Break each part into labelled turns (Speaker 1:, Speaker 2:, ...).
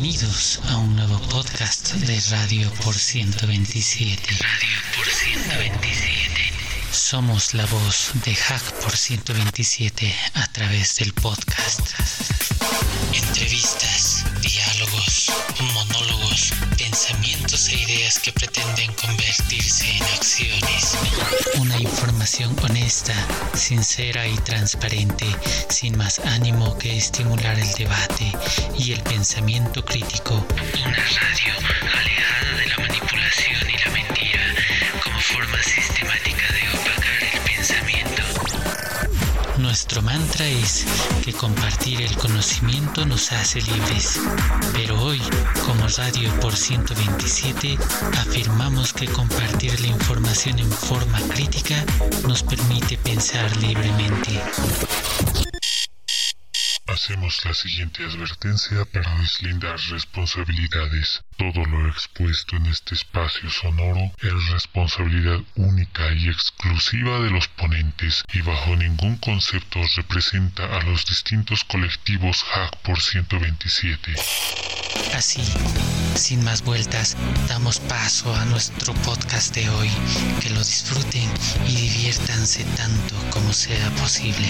Speaker 1: Bienvenidos a un nuevo podcast de Radio por 127. Radio por 127. Somos la voz de Hack por 127 a través del podcast. Entrevistas, diálogos, monólogos, pensamientos e ideas que pretenden convertirse en acciones. Una información honesta, sincera y transparente, sin más ánimo que estimular el debate y el pensamiento crítico. Una radio Nuestro mantra es que compartir el conocimiento nos hace libres, pero hoy, como Radio por 127, afirmamos que compartir la información en forma crítica nos permite pensar libremente.
Speaker 2: Hacemos la siguiente advertencia para deslindar responsabilidades. Todo lo expuesto en este espacio sonoro es responsabilidad única y exclusiva de los ponentes y bajo ningún concepto representa a los distintos colectivos Hack por 127.
Speaker 1: Así, sin más vueltas, damos paso a nuestro podcast de hoy. Que lo disfruten y diviértanse tanto como sea posible.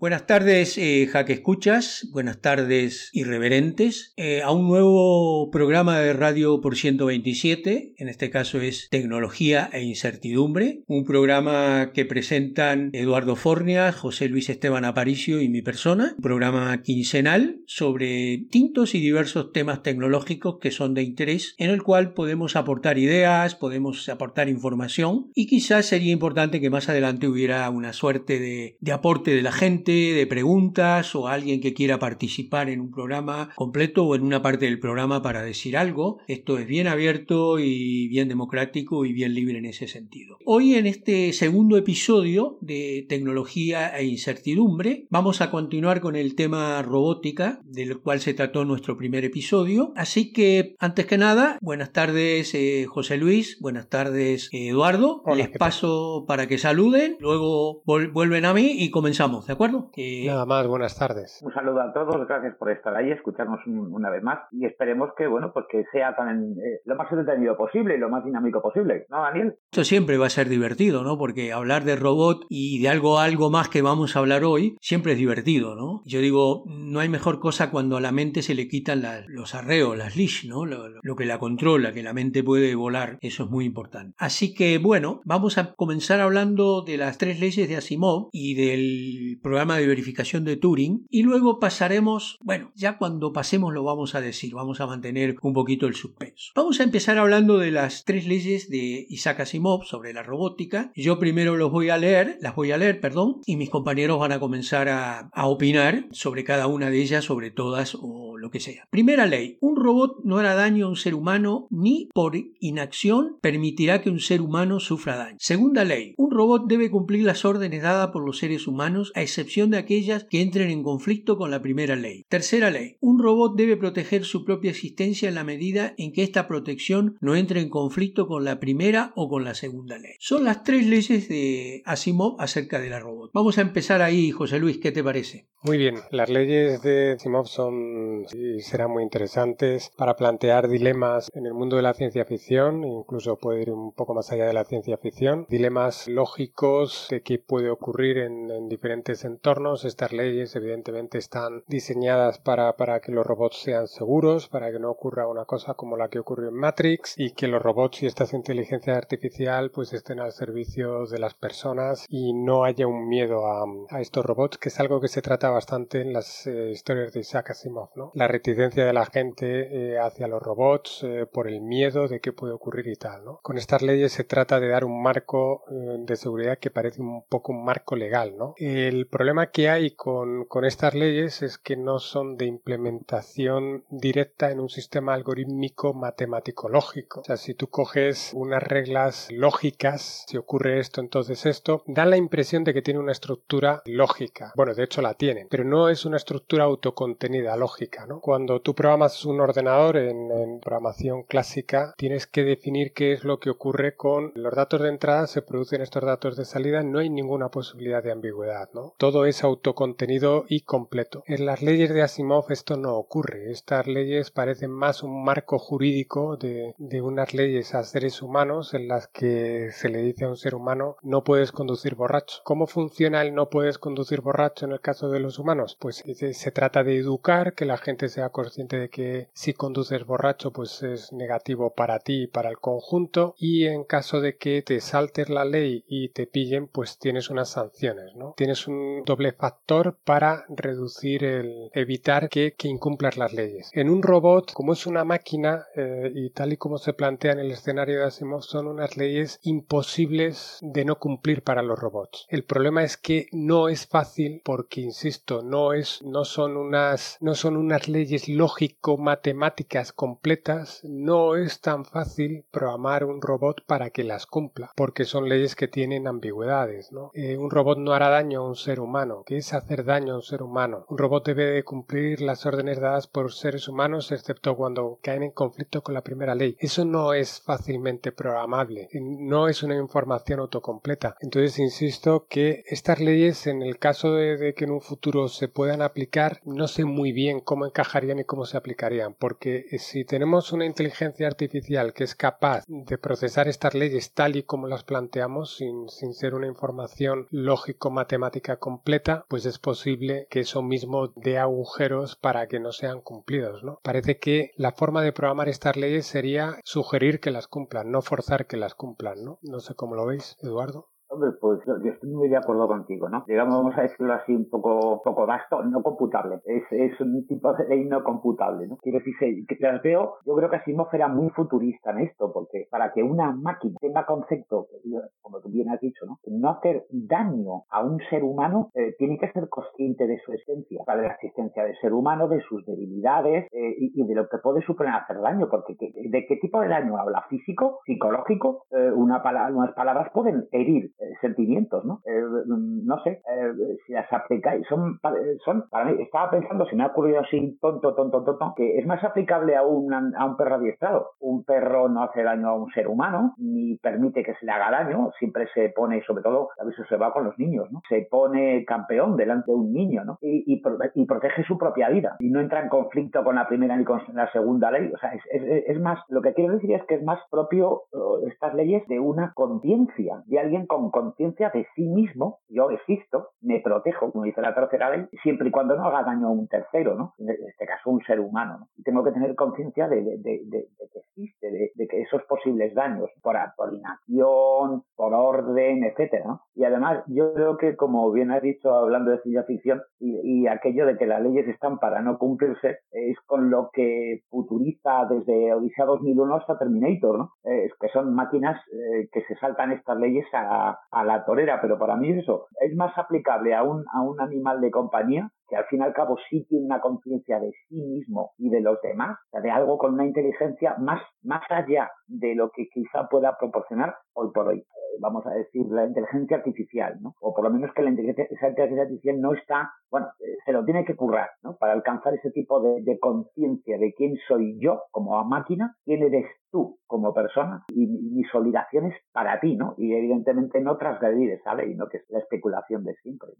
Speaker 3: Buenas tardes, eh, Jaque Escuchas, buenas tardes, irreverentes, eh, a un nuevo programa de radio por 127, en este caso es Tecnología e Incertidumbre, un programa que presentan Eduardo Fornia, José Luis Esteban Aparicio y mi persona, un programa quincenal sobre distintos y diversos temas tecnológicos que son de interés, en el cual podemos aportar ideas, podemos aportar información y quizás sería importante que más adelante hubiera una suerte de aporte de la gente, de preguntas o alguien que quiera participar en un programa completo o en una parte del programa para decir algo. Esto es bien abierto y bien democrático y bien libre en ese sentido. Hoy en este segundo episodio de tecnología e incertidumbre vamos a continuar con el tema robótica del cual se trató nuestro primer episodio. Así que antes que nada, buenas tardes eh, José Luis, buenas tardes eh, Eduardo.
Speaker 4: Hola,
Speaker 3: Les paso para que saluden, luego vuelven a mí y comenzamos, ¿de acuerdo? Que-
Speaker 4: Nada más, buenas tardes.
Speaker 5: Un saludo a todos, gracias por estar ahí, escucharnos un- una vez más y esperemos que, bueno, pues que sea tan eh, lo más entretenido posible y lo más dinámico posible, ¿no, Daniel?
Speaker 3: Esto siempre va a ser divertido, ¿no? Porque hablar de robot y de algo, algo más que vamos a hablar hoy siempre es divertido, ¿no? Yo digo, no hay mejor cosa cuando a la mente se le quitan la- los arreos, las leash, ¿no? Lo, lo- lo que la controla, que la mente puede volar, eso es muy importante. Así que, bueno, vamos a comenzar hablando de las tres leyes de Asimov y del programa de verificación de Turing y luego pasaremos, bueno, ya cuando pasemos lo vamos a decir, vamos a mantener un poquito el suspenso. Vamos a empezar hablando de las tres leyes de Isaac Asimov sobre la robótica. Yo primero los voy a leer, las voy a leer, perdón, y mis compañeros van a comenzar a, a opinar sobre cada una de ellas, sobre todas o lo que sea. Primera ley, un robot no hará daño a un ser humano ni por inacción permitirá que un ser humano sufra daño. Segunda ley, un robot debe cumplir las órdenes dadas por los seres humanos a excepción de aquellas que entren en conflicto con la primera ley. Tercera ley, un robot debe proteger su propia existencia en la medida en que esta protección no entre en conflicto con la primera o con la segunda ley. Son las tres leyes de Asimov acerca de la robot. Vamos a empezar ahí, José Luis, ¿qué te parece?
Speaker 4: Muy bien, las leyes de Asimov son y serán muy interesantes para plantear dilemas en el mundo de la ciencia ficción, incluso puede ir un poco más allá de la ciencia ficción, dilemas lógicos de qué puede ocurrir en, en diferentes entornos. Estas leyes evidentemente están diseñadas para, para que los robots sean seguros, para que no ocurra una cosa como la que ocurrió en Matrix y que los robots y esta inteligencia artificial pues estén al servicio de las personas y no haya un miedo a, a estos robots, que es algo que se trata bastante en las eh, historias de Isaac Asimov, ¿no? La reticencia de la gente eh, hacia los robots eh, por el miedo de qué puede ocurrir y tal. Con estas leyes se trata de dar un marco eh, de seguridad que parece un poco un marco legal. El problema que hay con, con estas leyes es que no son de implementación directa en un sistema algorítmico matemático lógico. O sea, si tú coges unas reglas lógicas, si ocurre esto, entonces esto, da la impresión de que tiene una estructura lógica. Bueno, de hecho la tienen, pero no es una estructura autocontenida lógica, ¿no? Cuando tú programas un ordenador, en, programación clásica, tienes que definir qué es lo que ocurre con los datos de entrada, se producen estos datos de salida, no hay ninguna posibilidad de ambigüedad. Todo es autocontenido y completo. En las leyes de Asimov esto no ocurre. Estas leyes parecen más un marco jurídico de, de unas leyes a seres humanos en las que se le dice a un ser humano no puedes conducir borracho. ¿Cómo funciona el no puedes conducir borracho en el caso de los humanos? Pues se trata de educar, que la gente sea consciente de que si conduces borracho pues es negativo para ti y para el conjunto y en caso de que te saltes la ley y te pillen pues tienes unas sanciones, ¿no? Tienes un doble factor para reducir el evitar que, que incumplas las leyes. En un robot, como es una máquina eh, y tal y como se plantea en el escenario de Asimov, son unas leyes imposibles de no cumplir para los robots. El problema es que no es fácil porque, insisto, no es, no son unas, no son unas leyes lógico-matemáticas completas, no es tan fácil programar un robot para que las cumpla, porque son leyes que tienen ambigüedades. Eh, un robot no hará daño a un ser humano. ¿Qué es hacer daño a un ser humano? Un robot debe de cumplir las órdenes dadas por seres humanos, excepto cuando caen en conflicto con la primera ley. Eso no es fácilmente programable, no es una información autocompleta. Entonces, insisto que estas leyes, en el caso de, de que en un futuro se puedan aplicar, no sé muy bien cómo encajarían y cómo se aplicarían, porque si tenemos una inteligencia artificial que es capaz de procesar estas leyes tal y como las planteamos, sin, sin ser una información lógico-matemática completa, pues es posible que eso mismo dé agujeros para que no sean cumplidos, ¿no? Parece que la forma de programar estas leyes sería sugerir que las cumplan, no forzar que las cumplan, ¿no? No sé cómo lo veis, Eduardo.
Speaker 5: Hombre, pues yo estoy muy de acuerdo contigo, ¿no? Digamos, vamos a decirlo así un poco, poco vasto, no computable. Es, es un tipo de ley no computable, ¿no? Quiero decir, que las veo, yo creo que Asimov era muy futurista en esto, porque para que una máquina tenga concepto, como tú bien has dicho, ¿no? No hacer daño a un ser humano, eh, tiene que ser consciente de su existencia, de la existencia del ser humano, de sus debilidades eh, y, de lo que puede suponer hacer daño, porque ¿de qué tipo de daño habla? ¿Físico? ¿Psicológico? Eh, una unas palabras pueden herir sentimientos, ¿no? Eh, no sé, eh, si las aplicáis, son, son, para mí, estaba pensando, si me ha ocurrido así tonto, tonto, tonto, que es más aplicable a un, a un perro adiestrado. Un perro no hace daño a un ser humano, ni permite que se le haga daño, siempre se pone, sobre todo, a veces se va con los niños, ¿no? Se pone campeón delante de un niño, ¿no? Y, y, y protege su propia vida, y no entra en conflicto con la primera ni con la segunda ley, o sea, es, es, es más, lo que quiero decir es que es más propio estas leyes de una conciencia, de alguien con conciencia de sí mismo, yo existo, me protejo, como dice la tercera ley, siempre y cuando no haga daño a un tercero, ¿no? En este caso, un ser humano, ¿no? Y tengo que tener conciencia de, que existe, de, que esos posibles daños, por, por por orden, etcétera, ¿no? Y además, yo creo que, como bien has dicho, hablando de ciencia ficción, y, y aquello de que las leyes están para no cumplirse, es con lo que futuriza desde Odisea 2001 hasta Terminator, ¿no? Es que son máquinas eh, que se saltan estas leyes a, a, la torera, pero para mí eso es más aplicable a un, a un animal de compañía que al fin y al cabo sí tiene una conciencia de sí mismo y de los demás, o sea, de algo con una inteligencia más, más allá de lo que quizá pueda proporcionar hoy por hoy. Eh, vamos a decir, la inteligencia artificial, ¿no? O por lo menos que la inteligencia, esa inteligencia artificial no está, bueno, eh, se lo tiene que currar, ¿no? Para alcanzar ese tipo de, de conciencia de quién soy yo como máquina, quién eres tú como persona y, mis obligaciones para ti, ¿no? Y evidentemente no transgredir esa ley, ¿no? Que es la especulación de siempre.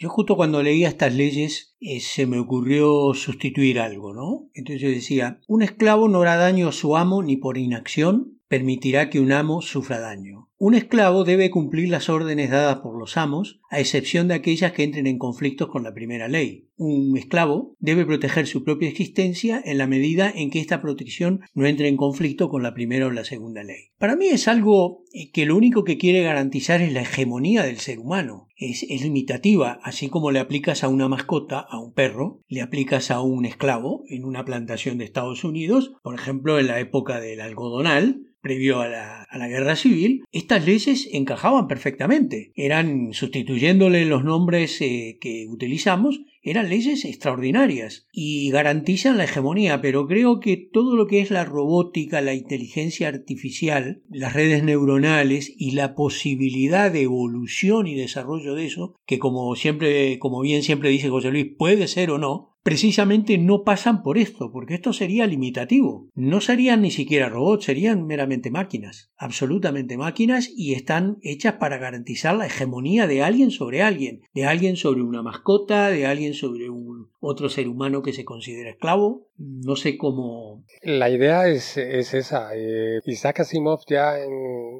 Speaker 3: Yo justo cuando leía estas leyes eh, se me ocurrió sustituir algo, ¿no? Entonces yo decía, un esclavo no hará daño a su amo ni por inacción permitirá que un amo sufra daño. Un esclavo debe cumplir las órdenes dadas por los amos, a excepción de aquellas que entren en conflictos con la primera ley. Un esclavo debe proteger su propia existencia en la medida en que esta protección no entre en conflicto con la primera o la segunda ley. Para mí es algo eh, que lo único que quiere garantizar es la hegemonía del ser humano. Es, limitativa, así como le aplicas a una mascota, a un perro, le aplicas a un esclavo en una plantación de Estados Unidos, por ejemplo en la época del algodonal, previo a la, a la, guerra civil, estas leyes encajaban perfectamente. Eran, sustituyéndole los nombres eh, que utilizamos, eran leyes extraordinarias y garantizan la hegemonía, pero creo que todo lo que es la robótica, la inteligencia artificial, las redes neuronales y la posibilidad de evolución y desarrollo de eso, que como siempre, como bien siempre dice José Luis, puede ser o no, precisamente no pasan por esto, porque esto sería limitativo. No serían ni siquiera robots, serían meramente máquinas, absolutamente máquinas y están hechas para garantizar la hegemonía de alguien sobre alguien, de alguien sobre una mascota, de alguien sobre un otro ser humano que se considera esclavo. No sé cómo.
Speaker 4: La idea es, esa. Eh, Isaac Asimov ya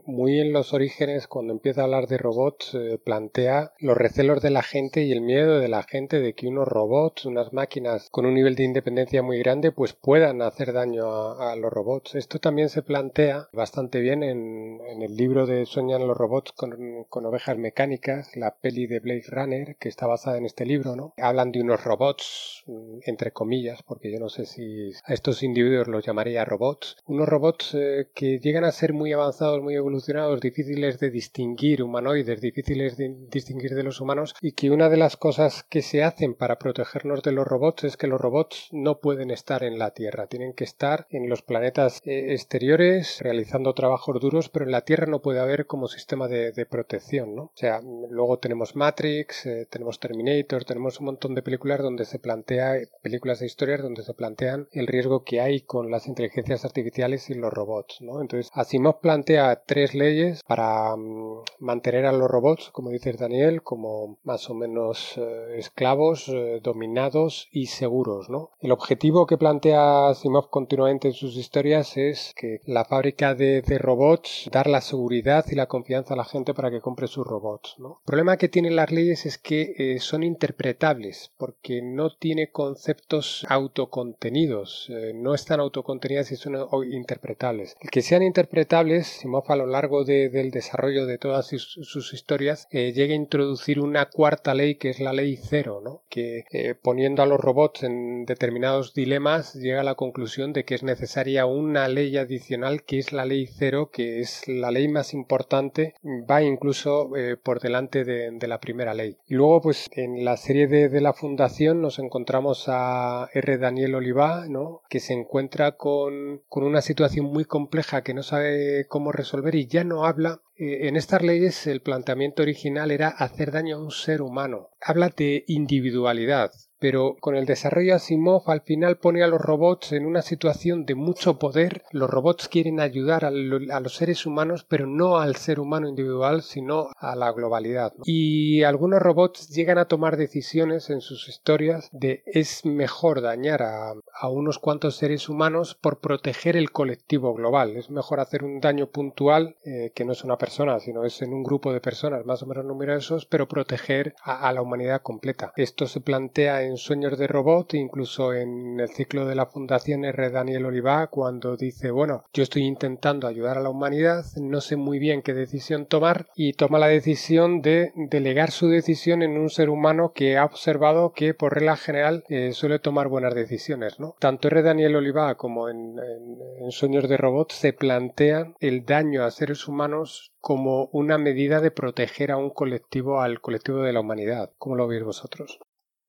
Speaker 4: muy en los orígenes, cuando empieza a hablar de robots, eh, plantea los recelos de la gente y el miedo de la gente de que unos robots, unas máquinas con un nivel de independencia muy grande, pues puedan hacer daño a, los robots. Esto también se plantea bastante bien en, el libro de Sueñan los robots con, con ovejas mecánicas, la peli de Blade Runner, que está basada en este libro, ¿no? Hablan de unos robots, entre comillas, porque yo no sé si a estos individuos los llamaría robots, unos robots eh, que llegan a ser muy avanzados, muy evolucionados, difíciles de distinguir, humanoides, difíciles de distinguir de los humanos, y que una de las cosas que se hacen para protegernos de los robots es que los robots no pueden estar en la Tierra, tienen que estar en los planetas eh, exteriores realizando trabajos duros, pero en la Tierra no puede haber como sistema de, protección, ¿no? O sea, luego tenemos Matrix, eh, tenemos Terminator, tenemos un montón de películas donde se plantea, películas de historias donde se el riesgo que hay con las inteligencias artificiales y los robots. Entonces, Asimov plantea tres leyes para mm, mantener a los robots, como dices Daniel, como más o menos eh, esclavos, eh, dominados y seguros. El objetivo que plantea Asimov continuamente en sus historias es que la fábrica de, robots, dar la seguridad y la confianza a la gente para que compre sus robots. El problema que tienen las leyes es que eh, son interpretables, porque no tiene conceptos autocontenidos, no están autocontenidas y son interpretables. El que sean interpretables, Asimov a lo largo del desarrollo de todas sus, historias, llega a introducir una cuarta ley que es la ley cero, ¿no? que eh, poniendo a los robots en determinados dilemas llega a la conclusión de que es necesaria una ley adicional que es la ley cero, que es la ley más importante, va incluso eh, por delante de, la primera ley. Y luego, pues en la serie de, la fundación nos encontramos a R. Daniel Que se encuentra con, con una situación muy compleja que no sabe cómo resolver y ya no habla eh, en estas leyes el planteamiento original era hacer daño a un ser humano. Habla de individualidad, pero con el desarrollo Asimov al final pone a los robots en una situación de mucho poder. Los robots quieren ayudar a, los seres humanos, pero no al ser humano individual, sino a la globalidad. Y algunos robots llegan a tomar decisiones en sus historias de es mejor dañar a, unos cuantos seres humanos por proteger el colectivo global. Es mejor hacer un daño puntual, eh, que no es una persona, sino es en un grupo de personas más o menos numerosos, pero proteger a, a la humanidad completa. Esto se plantea en Sueños de Robot, incluso en el ciclo de la Fundación R. Daniel Oliva, cuando dice, bueno, yo estoy intentando ayudar a la humanidad, no sé muy bien qué decisión tomar, y toma la decisión de delegar su decisión en un ser humano que ha observado que por regla general eh, suele tomar buenas decisiones, Tanto R. Daniel Oliva como en, en Sueños de Robot se plantean el daño a seres humanos como una medida de proteger a un colectivo, al colectivo de la humanidad. ¿Cómo lo veis vosotros?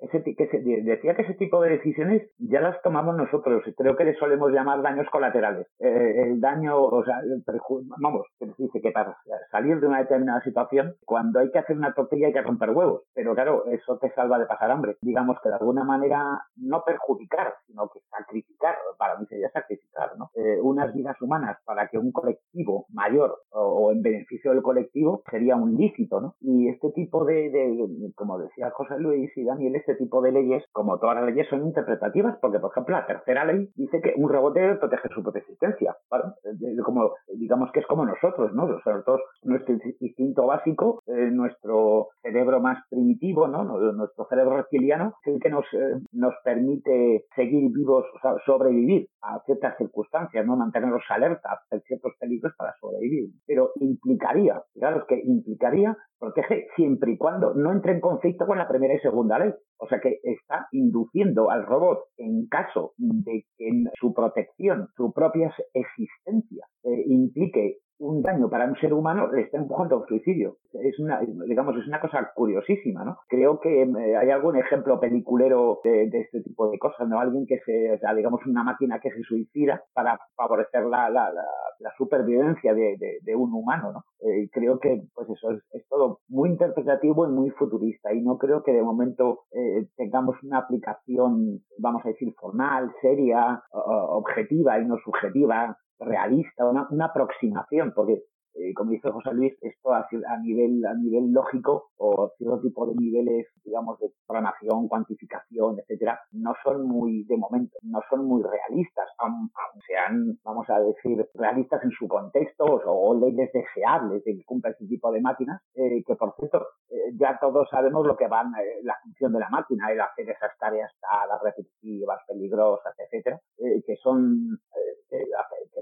Speaker 5: Ese, que decía que ese tipo de decisiones ya las tomamos nosotros creo que le solemos llamar daños colaterales. Eh, el daño, o sea, el vamos, que dice que para salir de una determinada situación, cuando hay que hacer una tortilla hay que romper huevos, pero claro, eso te salva de pasar hambre. Digamos que de alguna manera no perjudicar, sino que sacrificar, para mí sería sacrificar, ¿no? Eh, unas vidas humanas para que un colectivo mayor o, en beneficio del colectivo sería un lícito, ¿no? Y este tipo de, de como decía José Luis y Daniel, este este tipo de leyes, como todas las leyes, son interpretativas, porque, por ejemplo, la tercera ley dice que un robot debe proteger su propia existencia. Como, digamos que es como nosotros, ¿no? Nosotros, nuestro instinto básico, eh, nuestro cerebro más primitivo, ¿no? Nuestro cerebro reptiliano, es el que nos, eh, nos permite seguir vivos, sobrevivir a ciertas circunstancias, ¿no? Mantenernos alerta a ciertos peligros para sobrevivir. Pero implicaría, claro, que implicaría protege siempre y cuando no entre en conflicto con la primera y segunda ley. O sea que está induciendo al robot en caso de que en su protección, su propia existencia, eh, implique un daño para un ser humano le está empujando a un suicidio. Es una, digamos, es una cosa curiosísima, ¿no? Creo que eh, hay algún ejemplo peliculero de, este tipo de cosas, ¿no? Alguien que se, o sea, digamos, una máquina que se suicida para favorecer la, la, la, supervivencia de, de, un humano, ¿no? Eh, creo que, pues eso es, es, todo muy interpretativo y muy futurista y no creo que de momento eh, tengamos una aplicación, vamos a decir, formal, seria, objetiva y no subjetiva realista, una, una aproximación, porque eh, como dice José Luis, esto a, nivel, a nivel lógico o cierto tipo de niveles, digamos, de programación, cuantificación, etcétera, no son muy, de momento, no son muy realistas, aunque sean, vamos a decir, realistas en su contexto o, leyes deseables de que cumpla ese tipo de máquinas, eh, que por cierto, eh, ya todos sabemos lo que van, la función de la máquina, el hacer esas tareas las repetitivas, peligrosas, etcétera, que son,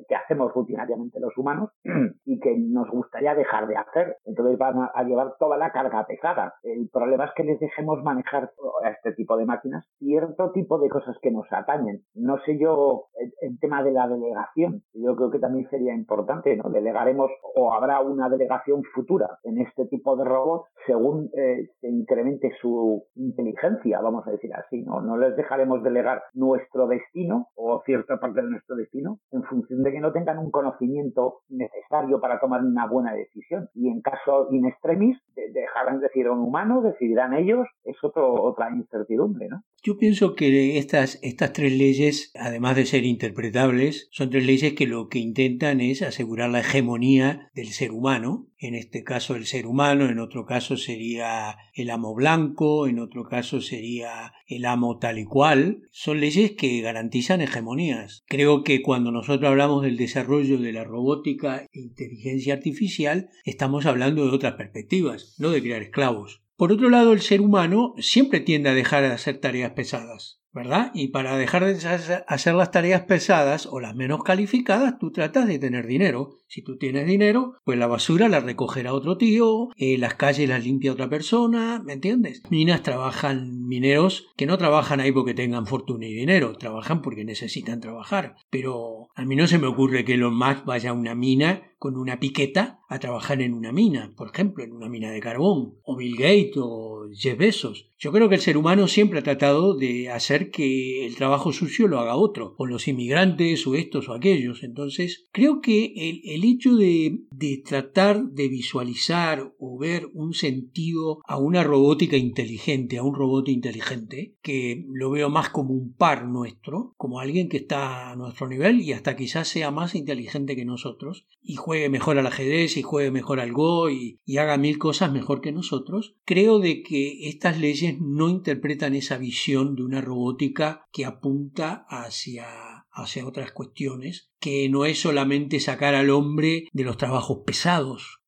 Speaker 5: que hacemos rutinariamente los humanos y que nos gustaría dejar de hacer. Entonces van a, llevar toda la carga pesada. El problema es que les dejemos manejar a este tipo de máquinas cierto tipo de cosas que nos atañen. No sé yo el, tema de la delegación. Yo creo que también sería importante, ¿no? Delegaremos o habrá una delegación futura en este tipo de robots según eh, se incremente su inteligencia, vamos a decir así, ¿no? No les dejaremos delegar nuestro destino o cierta parte de nuestro destino en función de que no tengan un conocimiento necesario para tomar tomar una buena decisión. Y en caso in extremis, dejarán decir a un humano, decidirán ellos, es otro, otra incertidumbre, ¿no?
Speaker 3: Yo pienso que estas, estas tres leyes, además de ser interpretables, son tres leyes que lo que intentan es asegurar la hegemonía del ser humano, en este caso el ser humano, en otro caso sería el amo blanco, en otro caso sería el amo tal y cual. Son leyes que garantizan hegemonías. Creo que cuando nosotros hablamos del desarrollo de la robótica e inteligencia artificial, estamos hablando de otras perspectivas, no de crear esclavos. Por otro lado, el ser humano siempre tiende a dejar de hacer tareas pesadas, ¿verdad? Y para dejar de hacer las tareas pesadas o las menos calificadas, tú tratas de tener dinero. Si tú tienes dinero, pues la basura la recogerá otro tío, eh, las calles las limpia otra persona, ¿me entiendes? Minas trabajan mineros que no trabajan ahí porque tengan fortuna y dinero, trabajan porque necesitan trabajar. Pero a mí no se me ocurre que Elon Musk vaya a una mina con una piqueta a trabajar en una mina, por ejemplo, en una mina de carbón, o Bill Gates o Jeff Bezos. Yo creo que el ser humano siempre ha tratado de hacer que el trabajo sucio lo haga otro, o los inmigrantes, o estos o aquellos. Entonces, creo que el, hecho de, de tratar de visualizar o ver un sentido a una robótica inteligente, a un robot inteligente, que lo veo más como un par nuestro, como alguien que está a nuestro nivel y hasta quizás sea más inteligente que nosotros, y juegue mejor al ajedrez y juegue mejor al Go y, haga mil cosas mejor que nosotros, creo de que estas leyes no interpretan esa visión de una robótica que apunta hacia hacia otras cuestiones, que no es solamente sacar al hombre de los trabajos pesados.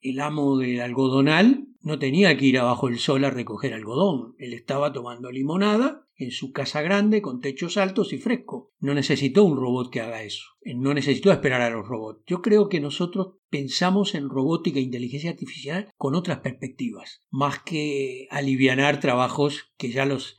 Speaker 3: El amo del algodonal no tenía que ir abajo del sol a recoger algodón, él estaba tomando limonada en su casa grande con techos altos y fresco. No necesitó un robot que haga eso. No necesitó esperar a los robots. Yo creo que nosotros pensamos en robótica e inteligencia artificial con otras perspectivas, más que alivianar trabajos que ya los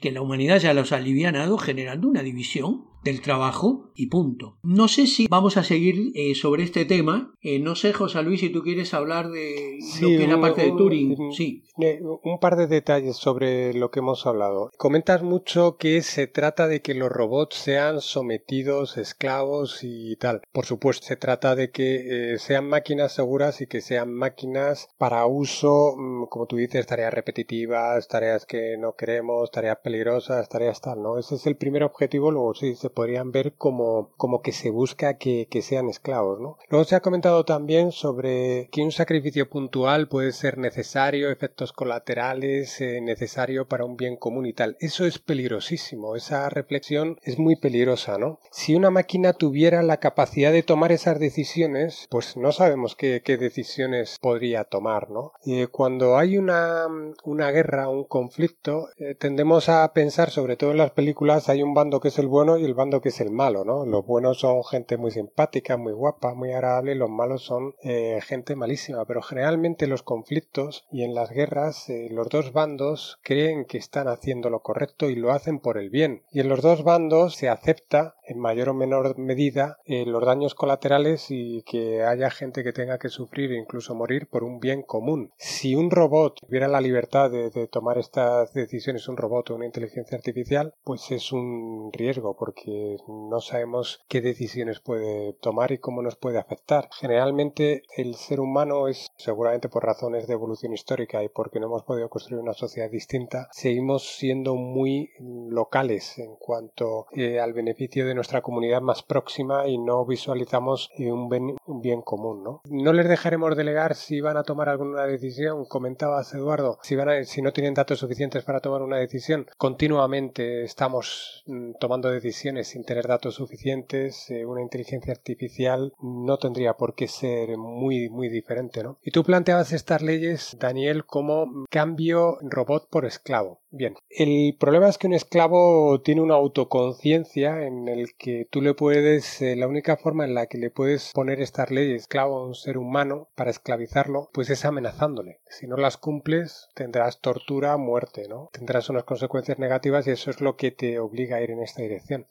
Speaker 3: que la humanidad ya los ha alivianado generando una división del trabajo y punto. No sé si vamos a seguir eh, sobre este tema. Eh, no sé, José Luis, si tú quieres hablar de lo que es la parte de Turing. sí.
Speaker 4: Un par de detalles sobre lo que hemos hablado. Comentas mucho que se trata de que los robots sean sometidos, esclavos y tal. Por supuesto, se trata de que eh, sean máquinas seguras y que sean máquinas para uso, mm, como tú dices, tareas repetitivas, tareas que no queremos, tareas peligrosas, tareas tal, ¿no? Ese es el primer objetivo, luego sí se podrían ver como, como que se busca que, que sean esclavos, ¿no? Luego se ha comentado también sobre que un sacrificio puntual puede ser necesario, efectos colaterales, eh, necesario para un bien común y tal. Eso es peligrosísimo, esa reflexión es muy peligrosa, ¿no? Si una máquina tuviera la capacidad de tomar esas decisiones, pues no sabemos qué, qué decisiones podría tomar, ¿no? Cuando hay una, una guerra, un conflicto, eh, tendemos a pensar, sobre todo en las películas, hay un bando que es el bueno y el bando que es el malo, ¿no? Los buenos son gente muy simpática, muy guapa, muy agradable, y los malos son eh, gente malísima, pero generalmente los conflictos y en las guerras eh, los dos bandos creen que están haciendo lo correcto y lo hacen por el bien. Y en los dos bandos se acepta en mayor o menor medida eh, los daños colaterales y que haya gente que tenga que sufrir e incluso morir por un bien común. Si un robot tuviera la libertad de tomar estas decisiones, un robot o una inteligencia artificial, pues es un riesgo porque no sabemos qué decisiones puede tomar y cómo nos puede afectar. Generalmente el ser humano es, seguramente por razones de evolución histórica y porque no hemos podido construir una sociedad distinta, seguimos siendo muy locales en cuanto eh, al beneficio de nuestra comunidad más próxima y no visualizamos eh, un, bien, común. ¿no? no les dejaremos delegar si van a tomar alguna decisión, comentaba Eduardo, si, van si no tienen datos suficientes para tomar una decisión. Continuamente estamos mm, tomando decisiones sin tener datos suficientes. Eh, una inteligencia artificial no tendría por qué ser muy, muy diferente. ¿no? Y tú planteabas estas leyes, Daniel, como cambio robot por esclavo. Bien, el problema es que un esclavo tiene una autoconciencia en el que tú le puedes, eh, la única forma en la que le puedes poner estas leyes esclavo a un ser humano para esclavizarlo, pues es amenazándole. Si no las cumples, tendrás tortura, muerte, ¿no? Tendrás unas consecuencias negativas y eso es lo que te obliga a ir en esta dirección.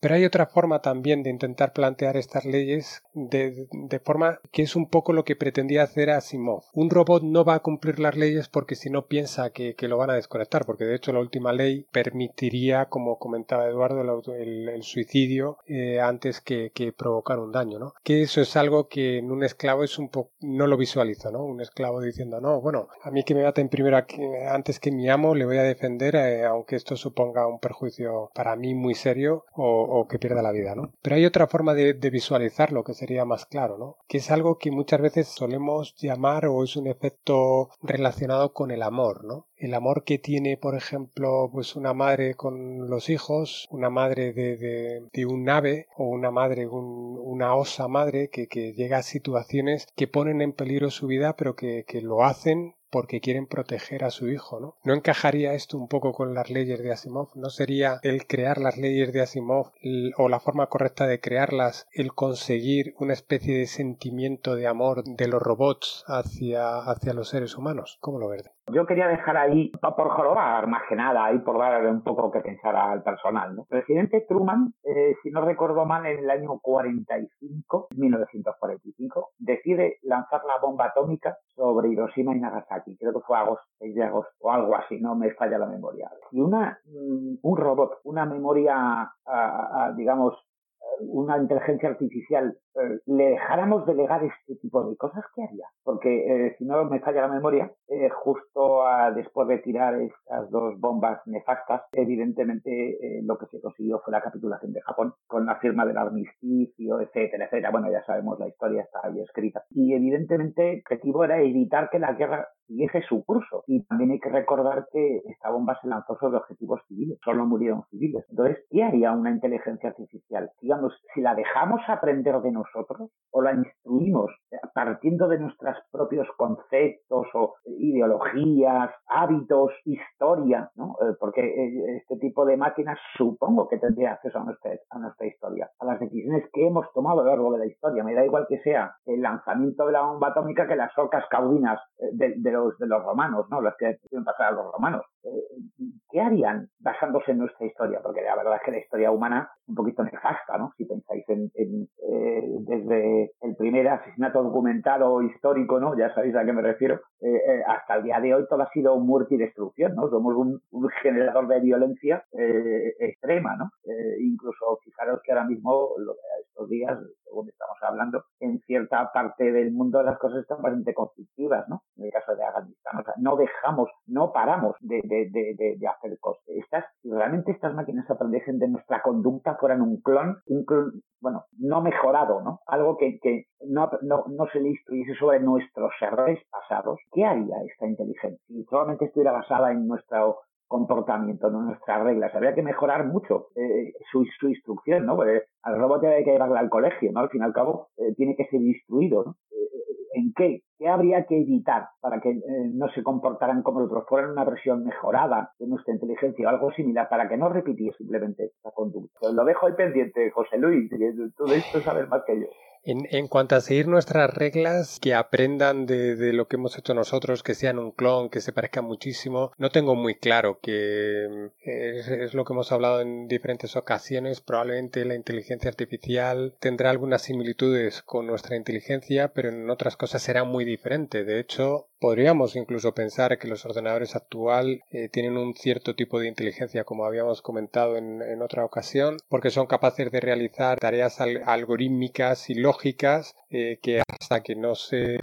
Speaker 4: Pero hay otra forma también de intentar plantear estas leyes de, forma que es un poco lo que pretendía hacer Asimov. Un robot no va a cumplir las leyes porque si no piensa que, lo van a desconectar, porque de hecho la última ley permitiría, como comentaba Eduardo, el, suicidio eh, antes que, provocar un daño, ¿no? Que eso es algo que en un esclavo es un poco, no lo visualizo, ¿no? Un esclavo diciendo, no, bueno, a mí que me maten primero antes que mi amo, le voy a defender, eh, aunque esto suponga un perjuicio para mí muy serio, o, que pierda la vida, ¿no? Pero hay otra forma de, visualizarlo que sería más claro, ¿no? Que es algo que muchas veces solemos llamar o es un efecto relacionado con el amor, ¿no? El amor que tiene, por ejemplo, pues una madre con los hijos, una madre de, de, un ave o una madre, una osa madre que, llega a situaciones que ponen en peligro su vida, pero que lo hacen porque quieren proteger a su hijo, ¿no? ¿No encajaría esto un poco con las leyes de Asimov? ¿No sería el crear las leyes de Asimov o la forma correcta de crearlas el conseguir una especie de sentimiento de amor de los robots hacia, hacia los seres humanos? ¿Cómo lo ves?
Speaker 5: Yo quería dejar ahí, por jorobar más que nada, y por darle un poco que pensar al personal. ¿no? Presidente Truman, eh, si no recuerdo mal, en el año 45, 1945, decide lanzar la bomba atómica sobre Hiroshima y Nagasaki. Creo que fue agosto, 6 de agosto o algo así, no me falla la memoria. Y una, mm, un robot, una memoria, digamos, una inteligencia artificial eh, le dejáramos delegar este tipo de cosas, ¿qué haría? Porque eh, si no me falla la memoria, eh, justo después de tirar estas dos bombas nefastas, evidentemente lo que se consiguió fue la capitulación de Japón con la firma del armisticio, etcétera, etcétera. Bueno, ya sabemos la historia, está ahí escrita. Y evidentemente el objetivo era evitar que la guerra siguiese su curso. Y también hay que recordar que esta bomba se lanzó sobre objetivos civiles, solo murieron civiles. Entonces, ¿qué haría una inteligencia artificial? Digamos, si la dejamos aprender de nosotros o la instruimos partiendo de nuestros propios conceptos o ideologías, hábitos, historia, ¿no? Eh, porque eh, este tipo de máquinas supongo que tendría acceso a nuestra, a nuestra historia, a las decisiones que hemos tomado a lo largo de la historia. Me da igual que sea el lanzamiento de la bomba atómica que las orcas caudinas eh, de, los, de los romanos, ¿no? Las que hicieron pasar a los romanos. ¿Qué harían basándose en nuestra historia? Porque la verdad es que la historia humana es un poquito nefasta, Si pensáis en, desde el primer asesinato documentado histórico, ¿no? Ya sabéis a qué me refiero. Eh, eh, hasta el día de hoy todo ha sido muerte y destrucción, ¿no? Somos un, generador de violencia eh, extrema, ¿no? incluso fijaros que ahora mismo, estos días, según estamos hablando, en cierta parte del mundo las cosas están bastante conflictivas, ¿no? En el caso de Afganistán, sea, no dejamos, no paramos de, de, hacer cosas. Estas, realmente estas máquinas aprendiesen de nuestra conducta, fueran un clon, bueno, no mejorado, ¿no? Algo que, que no, no, no se le instruyese sobre nuestros errores pasados, ¿qué haría esta inteligencia? Si solamente estuviera basada en nuestro comportamiento, en nuestras reglas. Habría que mejorar mucho eh, su, su, instrucción, ¿no? Porque al robot hay que llevarla al colegio, ¿no? Al fin y al cabo, eh, tiene que ser instruido, ¿no? Eh, ¿En qué? ¿Qué habría que evitar para que eh, no se comportaran como otros? Fueran una versión mejorada de nuestra inteligencia o algo similar para que no repitiera simplemente esa conducta. Lo dejo ahí pendiente, José Luis, que tú de esto sabes más que yo.
Speaker 4: En, en, cuanto a seguir nuestras reglas, que aprendan de, lo que hemos hecho nosotros, que sean un clon, que se parezcan muchísimo, no tengo muy claro que es, es, lo que hemos hablado en diferentes ocasiones. Probablemente la inteligencia artificial tendrá algunas similitudes con nuestra inteligencia, pero en otras cosas será muy diferente. De hecho, Podríamos incluso pensar que los ordenadores actual eh, tienen un cierto tipo de inteligencia, como habíamos comentado en, en otra ocasión, porque son capaces de realizar tareas al algorítmicas y lógicas eh, que hasta que no se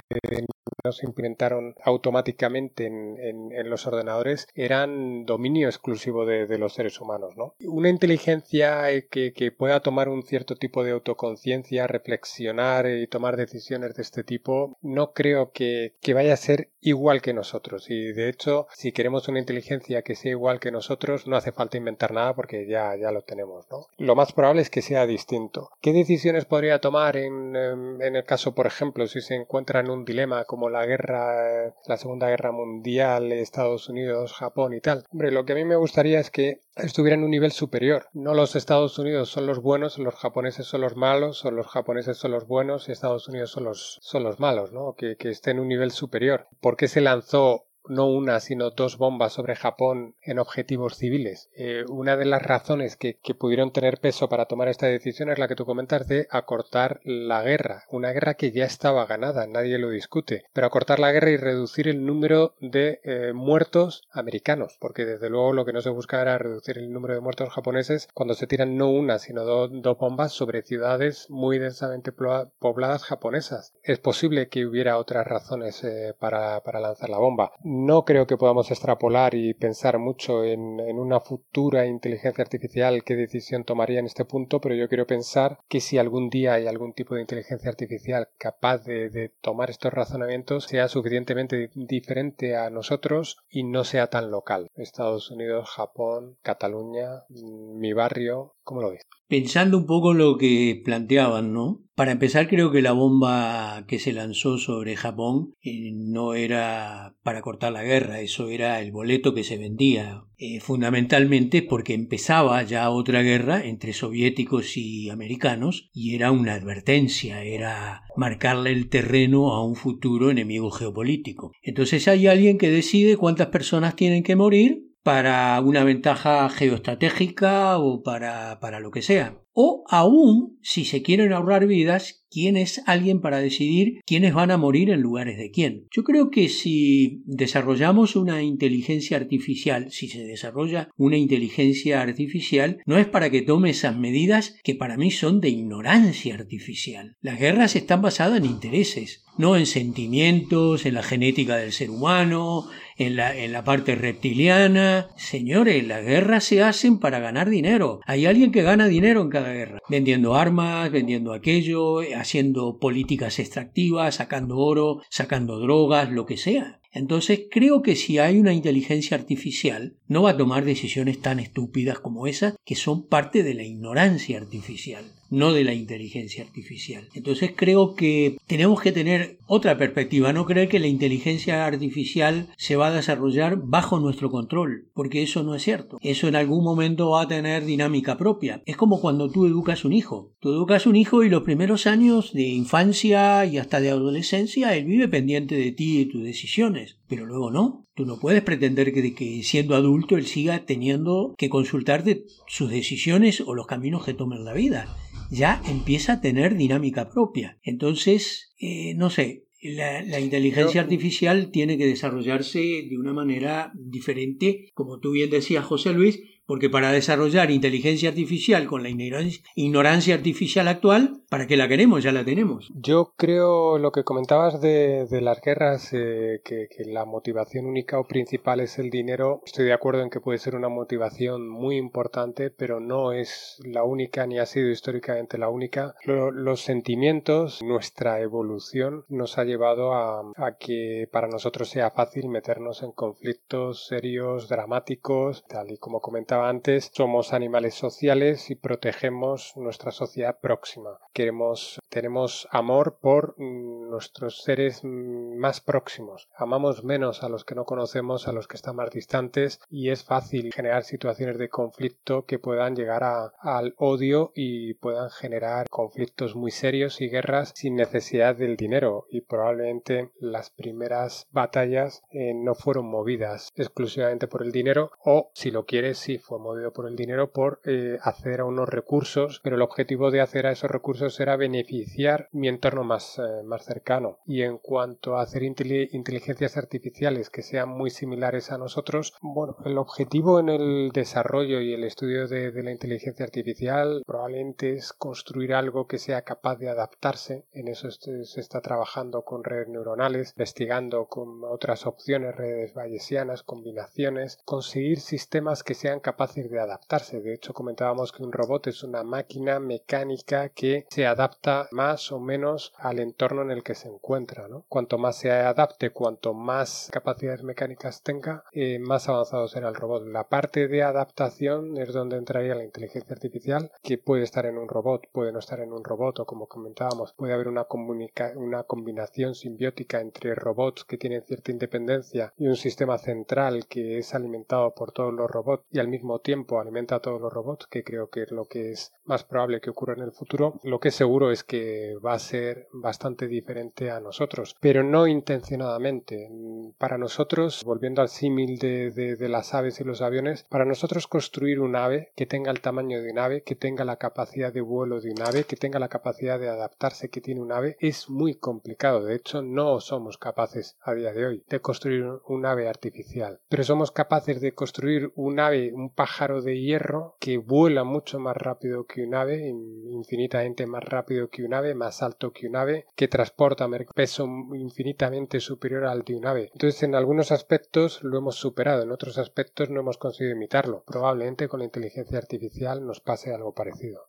Speaker 4: se implementaron automáticamente en, en, los ordenadores eran dominio exclusivo de, de los seres humanos. ¿no? Una inteligencia eh, que, que, pueda tomar un cierto tipo de autoconciencia, reflexionar y tomar decisiones de este tipo, no creo que, que vaya a ser igual que nosotros. Y de hecho, si queremos una inteligencia que sea igual que nosotros, no hace falta inventar nada porque ya, ya lo tenemos. ¿no? Lo más probable es que sea distinto. ¿Qué decisiones podría tomar en, em, en el caso, por ejemplo, si se encuentra en un dilema como la guerra, la Segunda Guerra Mundial, Estados Unidos, Japón y tal? Hombre, lo que a mí me gustaría es que estuviera en un nivel superior. No los Estados Unidos son los buenos, los japoneses son los malos, o los japoneses son los buenos y Estados Unidos son los, son los malos, ¿no? Que, que esté en un nivel superior. ¿Por qué se lanzó no una, sino dos bombas sobre Japón en objetivos civiles. Eh, una de las razones que, pudieron tener peso para tomar esta decisión es la que tú comentas de acortar la guerra, una guerra que ya estaba ganada, nadie lo discute, pero acortar la guerra y reducir el número de eh, muertos americanos, porque desde luego lo que no se busca era reducir el número de muertos japoneses cuando se tiran no una, sino do, dos bombas sobre ciudades muy densamente pobladas japonesas. Es posible que hubiera otras razones eh, para lanzar la bomba no creo que podamos extrapolar y pensar mucho en, una futura inteligencia artificial qué decisión tomaría en este punto, pero yo quiero pensar que si algún día hay algún tipo de inteligencia artificial capaz de, de tomar estos razonamientos, sea suficientemente diferente a nosotros y no sea tan local. Estados Unidos, Japón, Cataluña, mm, mi barrio, ¿cómo lo ves?
Speaker 3: Pensando un poco lo que planteaban, ¿no? Para empezar, creo que la bomba que se lanzó sobre Japón eh, no era para cortar la guerra, eso era el boleto que se vendía, eh, fundamentalmente porque empezaba ya otra guerra entre soviéticos y americanos y era una advertencia, era marcarle el terreno a un futuro enemigo geopolítico. Entonces hay alguien que decide cuántas personas tienen que morir para una ventaja geoestratégica o para, para lo que sea. O aún, si se quieren ahorrar vidas, quién es alguien para decidir quiénes van a morir en lugares de quién. Yo creo que si desarrollamos una inteligencia artificial, si se desarrolla una inteligencia artificial, no es para que tome esas medidas que para mí son de ignorancia artificial. Las guerras están basadas en intereses, no en sentimientos, en la genética del ser humano, en la, en la parte reptiliana. Señores, las guerras se hacen para ganar dinero. Hay alguien que gana dinero en cada guerra, vendiendo armas, vendiendo aquello, haciendo políticas extractivas, sacando oro, sacando drogas, lo que sea. Entonces creo que si hay una inteligencia artificial, no va a tomar decisiones tan estúpidas como esas, que son parte de la ignorancia artificial no de la inteligencia artificial. Entonces creo que tenemos que tener otra perspectiva, no creer que la inteligencia artificial se va a desarrollar bajo nuestro control, porque eso no es cierto. Eso en algún momento va a tener dinámica propia. Es como cuando tú educas un hijo. Tú educas un hijo y los primeros años de infancia y hasta de adolescencia, él vive pendiente de ti y tus decisiones, pero luego no. Tú no puedes pretender que, que, siendo adulto él siga teniendo que consultarte sus decisiones o los caminos que toma en la vida ya empieza a tener dinámica propia. Entonces, eh, no sé, la, la, inteligencia artificial tiene que desarrollarse de una manera diferente, como tú bien decías, José Luis, porque para desarrollar inteligencia artificial con la ignorancia artificial actual, ¿para qué la queremos? Ya la tenemos.
Speaker 4: Yo creo lo que comentabas de, de las guerras, eh, que, que, la motivación única o principal es el dinero. Estoy de acuerdo en que puede ser una motivación muy importante, pero no es la única ni ha sido históricamente la única. Lo, los sentimientos, nuestra evolución nos ha llevado a, a que para nosotros sea fácil meternos en conflictos serios, dramáticos, tal y como comentaba antes, somos animales sociales y protegemos nuestra sociedad próxima. Queremos, tenemos amor por mm, nuestros seres más próximos. Amamos menos a los que no conocemos, a los que están más distantes y es fácil generar situaciones de conflicto que puedan llegar al odio y puedan generar conflictos muy serios y guerras sin necesidad del dinero y probablemente las primeras batallas eh, no fueron movidas exclusivamente por el dinero o si lo quieres sí fue movido por el dinero por eh, hacer a unos recursos pero el objetivo de hacer a esos recursos era beneficiar mi entorno más, eh, más cercano. Y en cuanto a hacer inteligencias artificiales que sean muy similares a nosotros bueno el objetivo en el desarrollo y el estudio de, de la inteligencia artificial probablemente es construir algo que sea capaz de adaptarse. En eso se está trabajando con redes neuronales investigando con otras opciones redes bayesianas combinaciones conseguir sistemas que sean capaces de adaptarse de hecho comentábamos que un robot es una máquina mecánica que se adapta más o menos al entorno en el que se encuentra. ¿no? Cuanto más se adapte, cuanto más capacidades mecánicas tenga, eh, más avanzado será el robot. La parte de adaptación es donde entraría la inteligencia artificial, que puede estar en un robot, puede no estar en un robot, o como comentábamos, puede haber una, una combinación simbiótica entre robots que tienen cierta independencia y un sistema central que es alimentado por todos los robots y al mismo tiempo alimenta a todos los robots, que creo que es lo que es más probable que ocurra en el futuro. Lo que es seguro es que va a ser bastante diferente a nosotros, pero no intencionadamente. Para nosotros, volviendo al símil de, de, las aves y los aviones, para nosotros construir un ave que tenga el tamaño de un ave, que tenga la capacidad de vuelo de un ave, que tenga la capacidad de adaptarse que tiene un ave, es muy complicado. De hecho, no somos capaces a día de hoy de construir un ave artificial, pero somos capaces de construir un ave, un pájaro de hierro que vuela mucho más rápido que un ave, infinitamente más rápido que un ave, más alto que un ave, que transporta peso infinitamente superior al de un ave. Entonces, en algunos aspectos lo hemos superado, en otros aspectos no hemos conseguido imitarlo. Probablemente con la inteligencia artificial nos pase algo parecido.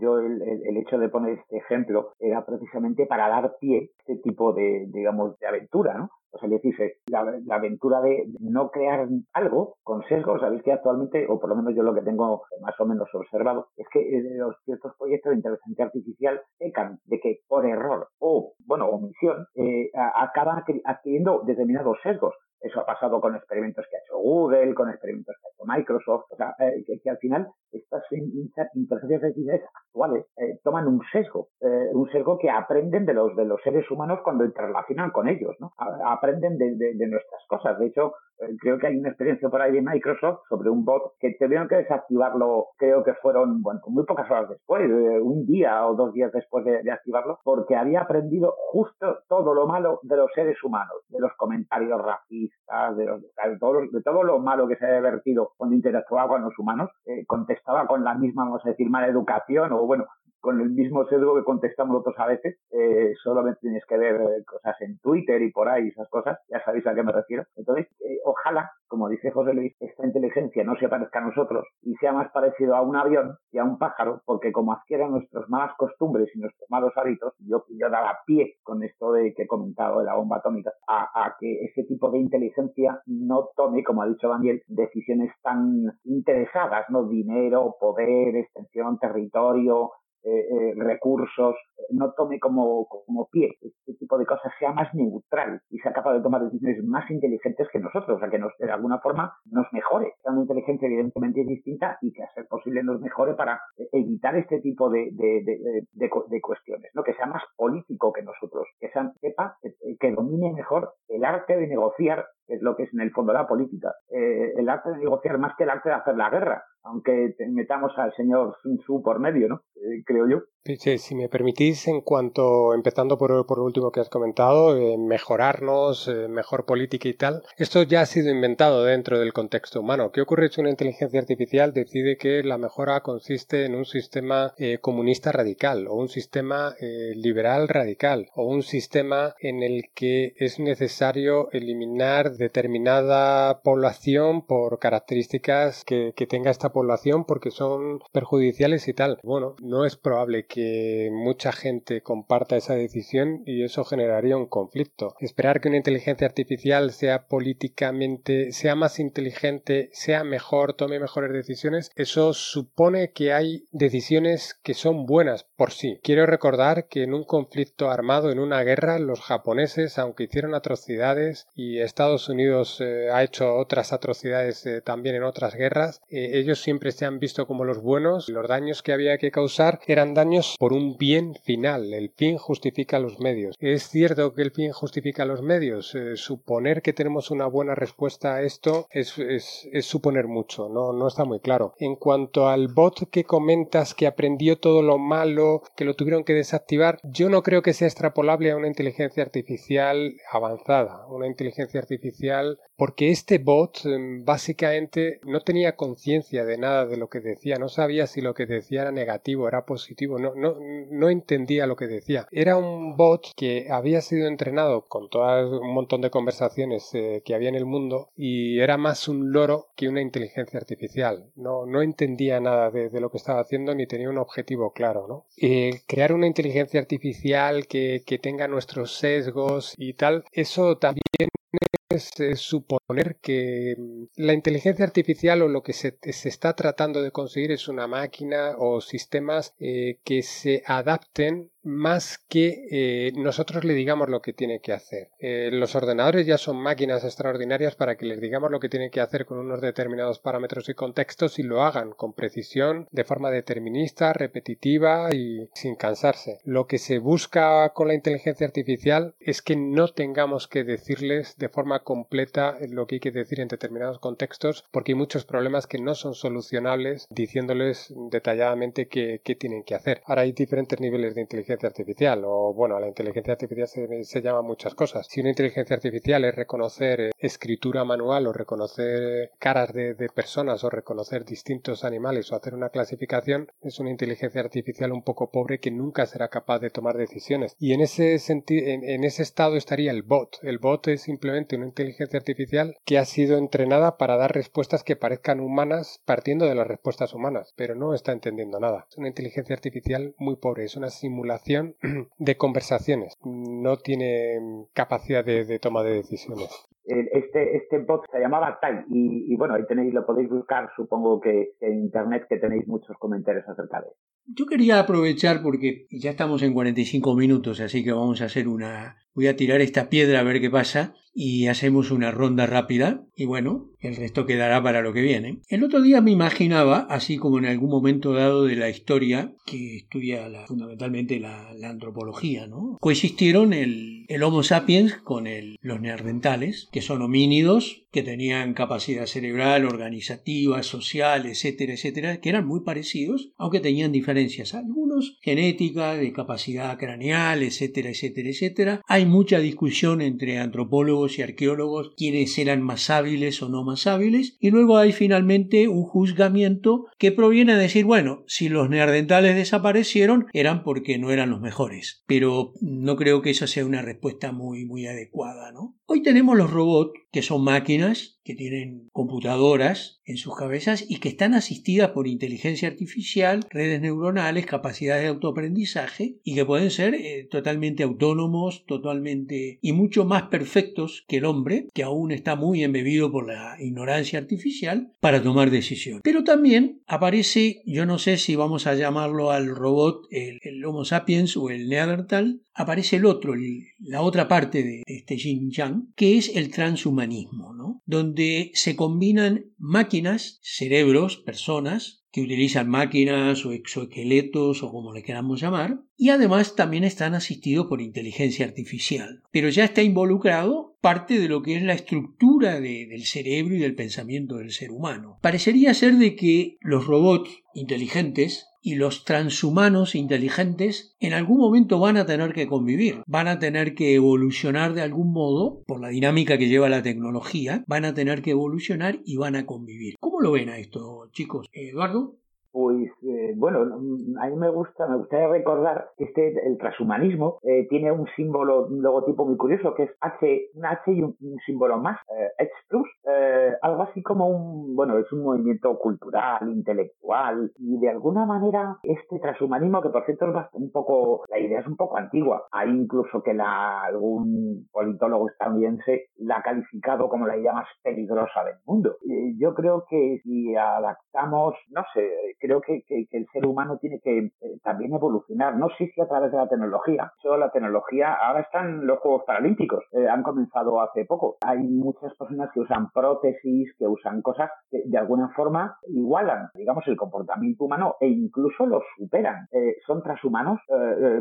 Speaker 5: yo, el, hecho de poner este ejemplo era precisamente para dar pie a este tipo de, digamos, de aventura, ¿no? O sea, le dice, la, aventura de no crear algo con sesgos, sabéis que actualmente, o por lo menos yo lo que tengo más o menos observado, es que los ciertos proyectos de inteligencia artificial pecan de que por error o, bueno, omisión, eh, acaban adquiriendo determinados sesgos. Eso ha pasado con experimentos que ha hecho Google, con experimentos que Microsoft, o sea, eh, que, al final estas inteligencias artificiales actuales eh, toman un sesgo, eh, un sesgo que aprenden de los de los seres humanos cuando interrelacionan con ellos, ¿no? aprenden de, de, nuestras cosas. De hecho, creo que hay una experiencia por ahí de Microsoft sobre un bot que tuvieron que desactivarlo, creo que fueron, bueno, muy pocas horas después, un día o dos días después de, de activarlo, porque había aprendido justo todo lo malo de los seres humanos, de los comentarios racistas de, todo, lo malo que se ha vertido cuando interactuaba con los humanos, eh, contestaba con la misma, vamos a decir, mala educación o bueno, con el mismo sesgo que contestamos nosotros a veces, eh, solamente tienes que ver eh, cosas en Twitter y por ahí, esas cosas, ya sabéis a qué me refiero. Entonces, eh, ojalá, como dice José Luis, esta inteligencia no se parezca a nosotros y sea más parecido a un avión y a un pájaro, porque como adquiera nuestras malas costumbres y nuestros malos hábitos, yo, yo daba pie con esto de que he comentado de la bomba atómica, a, que ese tipo de inteligencia no tome, como ha dicho Daniel, decisiones tan interesadas, ¿no? Dinero, poder, extensión, territorio, eh, eh, recursos, no tome como, como pie este tipo de cosas, sea más neutral y sea capaz de tomar decisiones más inteligentes que nosotros, o sea, que nos, de alguna forma nos mejore, una inteligencia evidentemente distinta y que a ser posible nos mejore para evitar este tipo de, de, de, cuestiones, ¿no? que sea más político que nosotros, que sepa que, domine mejor el arte de negociar, es lo que es en el fondo la política, eh, el arte de negociar más que el arte de hacer la guerra, aunque metamos al señor Sun Tzu por medio, ¿no? Eh, creo yo.
Speaker 4: Sí, si me permitís, en cuanto, empezando por, por lo último que has comentado, eh, mejorarnos, eh, mejor política y tal, esto ya ha sido inventado dentro del contexto humano. ¿Qué ocurre si una inteligencia artificial decide que la mejora consiste en un sistema comunista radical, o un sistema liberal radical, o un sistema en el que es necesario eliminar determinada población por características que, tenga esta población porque son perjudiciales y tal. Bueno, no es probable que mucha gente comparta esa decisión y eso generaría un conflicto. Esperar que una inteligencia artificial sea políticamente, sea más inteligente, sea mejor, tome mejores decisiones, eso supone que hay decisiones que son buenas por sí. Quiero recordar que en un conflicto armado, en una guerra, los japoneses, aunque hicieron atrocidades y Estados Unidos eh, ha hecho otras atrocidades eh, también en otras guerras, eh, ellos siempre se han visto como los buenos. Los daños que había que causar eran daños por un bien final. El fin justifica los medios. ¿Es cierto que el fin justifica los medios? suponer que tenemos una buena respuesta a esto es, suponer mucho, no, no está muy claro. En cuanto al bot que comentas que aprendió todo lo malo, que lo tuvieron que desactivar, yo no creo que sea extrapolable a una inteligencia artificial avanzada, una inteligencia artificial porque este bot em, básicamente no tenía conciencia de nada de lo que decía, no sabía si lo que decía era negativo, era positivo, no, no, no entendía lo que decía. Era un bot que había sido entrenado con todo un montón de conversaciones eh, que había en el mundo y era más un loro que una inteligencia artificial. No, no entendía nada de, lo que estaba haciendo ni tenía un objetivo claro. ¿no? Eh, crear una inteligencia artificial que, que tenga nuestros sesgos y tal, eso también es, suponer que mm, la inteligencia artificial o lo que se, está tratando de conseguir es una máquina o sistemas eh, que se adapten más que eh, nosotros le digamos lo que tiene que hacer. Eh, los ordenadores ya son máquinas extraordinarias para que les digamos lo que tienen que hacer con unos determinados parámetros y contextos y lo hagan con precisión, de forma determinista, repetitiva y sin cansarse. Lo que se busca con la inteligencia artificial es que no tengamos que decirles de forma completa lo que hay que decir en determinados contextos porque hay muchos problemas que no son solucionables diciéndoles detalladamente qué, qué tienen que hacer. Ahora hay diferentes niveles de inteligencia artificial o bueno, a la inteligencia artificial se, se llama muchas cosas. Si una inteligencia artificial es reconocer eh, escritura manual o reconocer caras de, personas o reconocer distintos animales o hacer una clasificación, es una inteligencia artificial un poco pobre que nunca será capaz de tomar decisiones. Y en ese sentido, en ese estado estaría el bot. El bot es simplemente una inteligencia artificial que ha sido entrenada para dar respuestas que parezcan humanas partiendo de las respuestas humanas, pero no está entendiendo nada. Es una inteligencia artificial muy pobre, es una simulación de conversaciones, no tiene capacidad de, toma de decisiones.
Speaker 5: Este, este bot se llamaba Tai y, bueno, ahí tenéis, lo podéis buscar, supongo que en internet que tenéis muchos comentarios acerca de.
Speaker 3: Yo quería aprovechar porque ya estamos en 45 minutos, así que vamos a hacer una... Voy a tirar esta piedra a ver qué pasa y hacemos una ronda rápida y bueno, el resto quedará para lo que viene. El otro día me imaginaba, así como en algún momento dado de la historia, que estudia fundamentalmente la, antropología, ¿no? Coexistieron el, el Homo sapiens con el, los neandertales, que son homínidos que tenían capacidad cerebral, organizativa, social, etcétera, etcétera, que eran muy parecidos, aunque tenían diferencias, algunos genética, de capacidad craneal, etcétera, etcétera, etcétera. Hay mucha discusión entre antropólogos y arqueólogos quiénes eran más hábiles o no más hábiles, y luego hay finalmente un juzgamiento que proviene a decir, bueno, si los neandertales desaparecieron eran porque no eran los mejores, pero no creo que esa sea una respuesta muy, muy adecuada, ¿no? Hoy tenemos los robots, look que son máquinas que tienen computadoras en sus cabezas y que están asistidas por inteligencia artificial, redes neuronales, capacidades de autoaprendizaje y que pueden ser eh, totalmente autónomos, totalmente y mucho más perfectos que el hombre, que aún está muy embebido por la ignorancia artificial, para tomar decisiones. Pero también aparece, yo no sé si vamos a llamarlo al robot el, Homo sapiens o el Neandertal, aparece el otro, la otra parte de, este Yin Yang, que es el transhumanismo, ¿no? donde se combinan máquinas, cerebros, personas, que utilizan máquinas o exoesqueletos o como le queramos llamar, y además también están asistidos por inteligencia artificial. Pero ya está involucrado parte de lo que es la estructura del cerebro y del pensamiento del ser humano. Parecería ser de que los robots inteligentes y los transhumanos inteligentes en algún momento van a tener que convivir, van a tener que evolucionar de algún modo por la dinámica que lleva la tecnología, van a tener que evolucionar y van a convivir. ¿Cómo lo ven a esto, chicos? Eduardo.
Speaker 5: Pues eh, bueno, a mí me gusta, me gustaría recordar que este, el transhumanismo eh, tiene un símbolo, un logotipo muy curioso que es H, un H y un, símbolo más, H plus, algo así como un, bueno, es un movimiento cultural, intelectual y de alguna manera este transhumanismo, que por cierto es un poco, la idea es un poco antigua, hay incluso que la, algún politólogo estadounidense la ha calificado como la idea más peligrosa del mundo. yo creo que si adaptamos, no sé, creo que, el ser humano tiene que eh, también evolucionar, no sé si a través de la tecnología, solo la tecnología, ahora están los Juegos Paralímpicos, eh, han comenzado hace poco, hay muchas personas que usan prótesis, que usan cosas que de alguna forma igualan, digamos, el comportamiento humano e incluso lo superan. Eh, son transhumanos,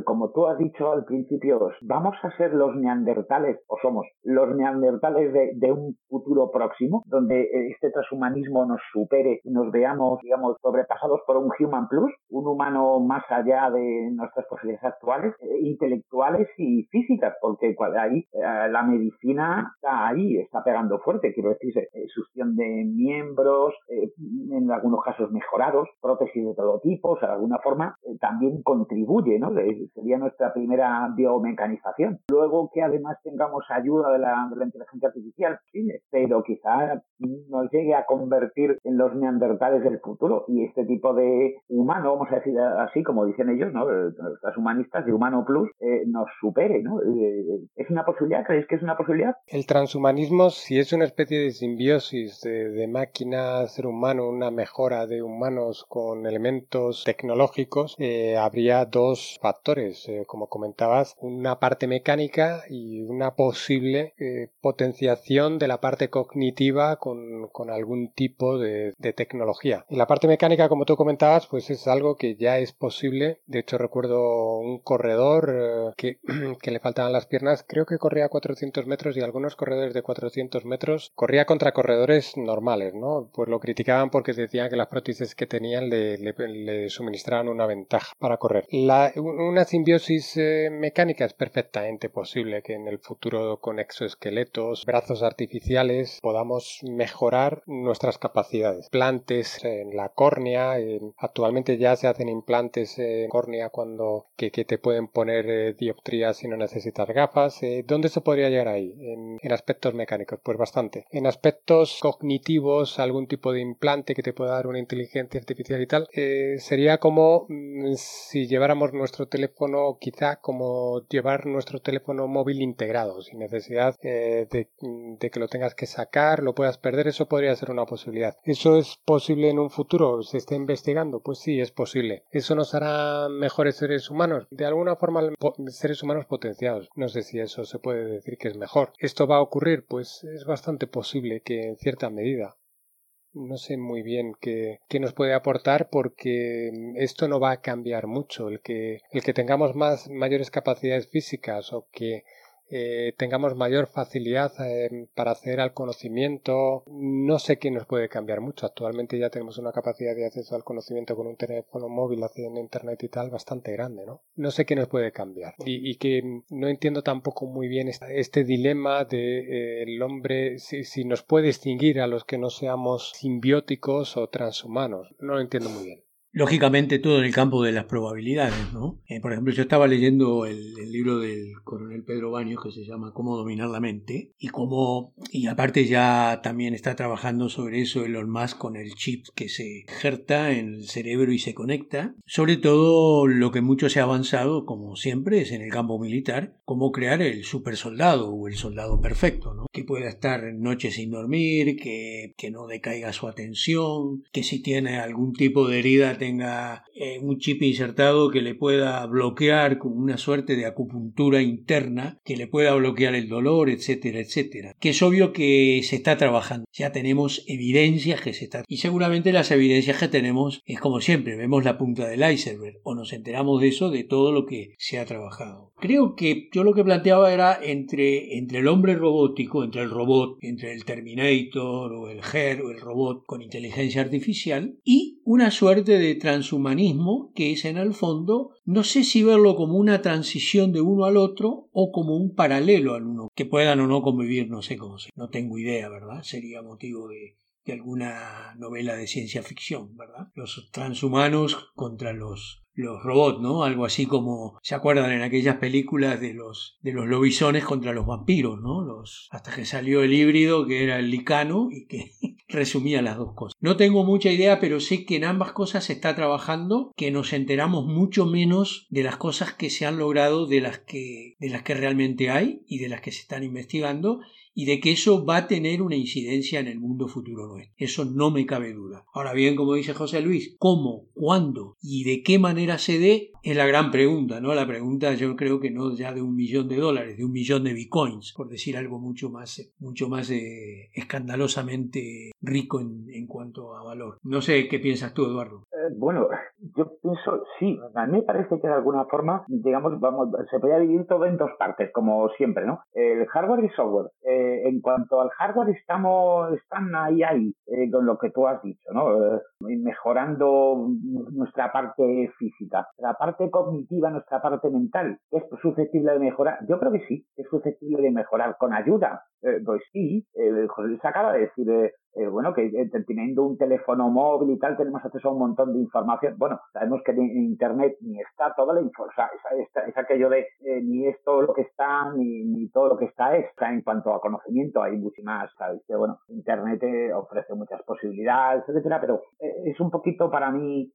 Speaker 5: como tú has dicho al principio, vamos a ser los neandertales, o somos los neandertales de, un futuro próximo, donde este transhumanismo nos supere nos veamos, digamos, sobrepasados por un human plus, un humano más allá de nuestras posibilidades actuales, eh, intelectuales y físicas, porque ahí eh, la medicina está ahí, está pegando fuerte, quiero decir, eh, succión de miembros, en algunos casos mejorados, prótesis de todo tipo, o sea, de alguna forma también contribuye, ¿no? sería nuestra primera biomecanización. Luego que además tengamos ayuda de la, de la inteligencia artificial, sí, pero quizá nos llegue a convertir en los neandertales del futuro y este tipo de humano, vamos a decir así, como dicen ellos, ¿no? Los humanistas de humano plus, eh, nos supere, ¿no? Eh, ¿Es una posibilidad? ¿Creéis que es una posibilidad?
Speaker 4: El transhumanismo, si es una especie de simbiosis de, máquina, ser humano, una mejora de humanos con elementos tecnológicos, eh, habría dos factores, como comentabas, una parte mecánica y una posible potenciación de la parte cognitiva con, con algún tipo de, de tecnología. En la parte mecánica, como tú comentabas, pues es algo que ya es posible. De hecho, recuerdo un corredor eh, que, que, le faltaban las piernas, creo que corría 400 metros y algunos corredores de 400 metros corría contra corredores normales, ¿no? Pues lo criticaban porque decían que las prótesis que tenían le, le, suministraban una ventaja para correr. La, una simbiosis eh, mecánica es perfectamente posible que en el futuro con exoesqueletos, brazos artificiales, podamos mejorar nuestras capacidades. Plantes en la córnea, actualmente ya se hacen implantes en córnea cuando que, te pueden poner eh, dioptrías si no necesitas gafas. Eh, ¿Dónde se podría llegar ahí? En, aspectos mecánicos, pues bastante. En aspectos cognitivos, algún tipo de implante que te pueda dar una inteligencia artificial y tal, eh, sería como mm, si lleváramos nuestro teléfono, quizá como llevar nuestro teléfono móvil integrado, sin necesidad de, de que lo tengas que sacar, lo puedas perder, eso podría ser una posibilidad. ¿Eso es posible en un futuro? ¿Se está investigando? Pues sí, es posible. ¿Eso nos hará mejores seres humanos? De alguna forma, seres humanos potenciados. No sé si eso se puede decir que es mejor. ¿Esto va a ocurrir? Pues es bastante posible que en cierta medida no sé muy bien qué, nos puede aportar porque esto no va a cambiar mucho. El que, el que tengamos más mayores capacidades físicas o que eh, tengamos mayor facilidad eh, para acceder al conocimiento. No sé qué nos puede cambiar mucho. Actualmente ya tenemos una capacidad de acceso al conocimiento con un teléfono móvil en internet y tal bastante grande, ¿no? No sé qué nos puede cambiar. Y, que no entiendo tampoco muy bien este, dilema de eh, el hombre si, si nos puede distinguir a los que no seamos simbióticos o transhumanos. No lo entiendo muy bien.
Speaker 3: Lógicamente todo en el campo de las probabilidades, ¿no? Eh, por ejemplo, yo estaba leyendo el, libro del coronel Pedro Baños que se llama Cómo dominar la mente y cómo, y aparte ya también está trabajando sobre eso Elon Musk con el chip que se injerta en el cerebro y se conecta. Sobre todo lo que mucho se ha avanzado, como siempre, es en el campo militar, cómo crear el super soldado o el soldado perfecto, ¿no? Que pueda estar noches sin dormir, que, que no decaiga su atención, que si tiene algún tipo de herida tenga eh, un chip insertado que le pueda bloquear con una suerte de acupuntura interna, que le pueda bloquear el dolor, etcétera, etcétera. Que es obvio que se está trabajando. Ya tenemos evidencias que se está. Y seguramente las evidencias que tenemos es como siempre, vemos la punta del iceberg o nos enteramos de eso de todo lo que se ha trabajado. Creo que yo lo que planteaba era entre, entre el hombre robótico, entre el robot, entre el Terminator o el GER o el robot con inteligencia artificial y una suerte de transhumanismo que es en el fondo, no sé si verlo como una transición de uno al otro o como un paralelo al uno, que puedan o no convivir, no sé cómo sé, no tengo idea, ¿verdad? Sería motivo de, que alguna novela de ciencia ficción, ¿verdad? Los transhumanos contra los los robots, ¿no? Algo así como, ¿se acuerdan en aquellas películas de los, de los lobisones contra los vampiros, ¿no? Los, hasta que salió el híbrido que era el licano y que resumía las dos cosas. No tengo mucha idea, pero sé que en ambas cosas se está trabajando, que nos enteramos mucho menos de las cosas que se han logrado de las que, de las que realmente hay y de las que se están investigando y de que eso va a tener una incidencia en el mundo futuro nuestro. Eso no me cabe duda. Ahora bien, como dice José Luis, ¿cómo, cuándo y de qué manera se dé? Es la gran pregunta, ¿no? La pregunta yo creo que no ya de un millón de dólares, de un millón de bitcoins, por decir algo mucho más, mucho más eh, escandalosamente rico en, en, cuanto a valor. No sé qué piensas tú, Eduardo.
Speaker 5: Eh, bueno, yo pienso, sí, a mí me parece que de alguna forma, digamos, vamos, se podría dividir todo en dos partes, como siempre, ¿no? El hardware y software. Eh, en cuanto al hardware, estamos, están ahí, ahí, eh, con lo que tú has dicho, ¿no? Eh, mejorando nuestra parte física. La parte cognitiva, nuestra parte mental, ¿es susceptible de mejorar? Yo creo que sí, es susceptible de mejorar con ayuda. pues sí, José Luis acaba de decir, bueno, que teniendo un teléfono móvil y tal, tenemos acceso a un montón de información. Sabemos que en Internet ni está toda la información, o sea, es, aquello de ni es todo lo que está, ni, ni todo lo que está es. O sea, en cuanto a conocimiento hay mucho bueno, Internet ofrece muchas posibilidades, etcétera, pero eh, es un poquito para mí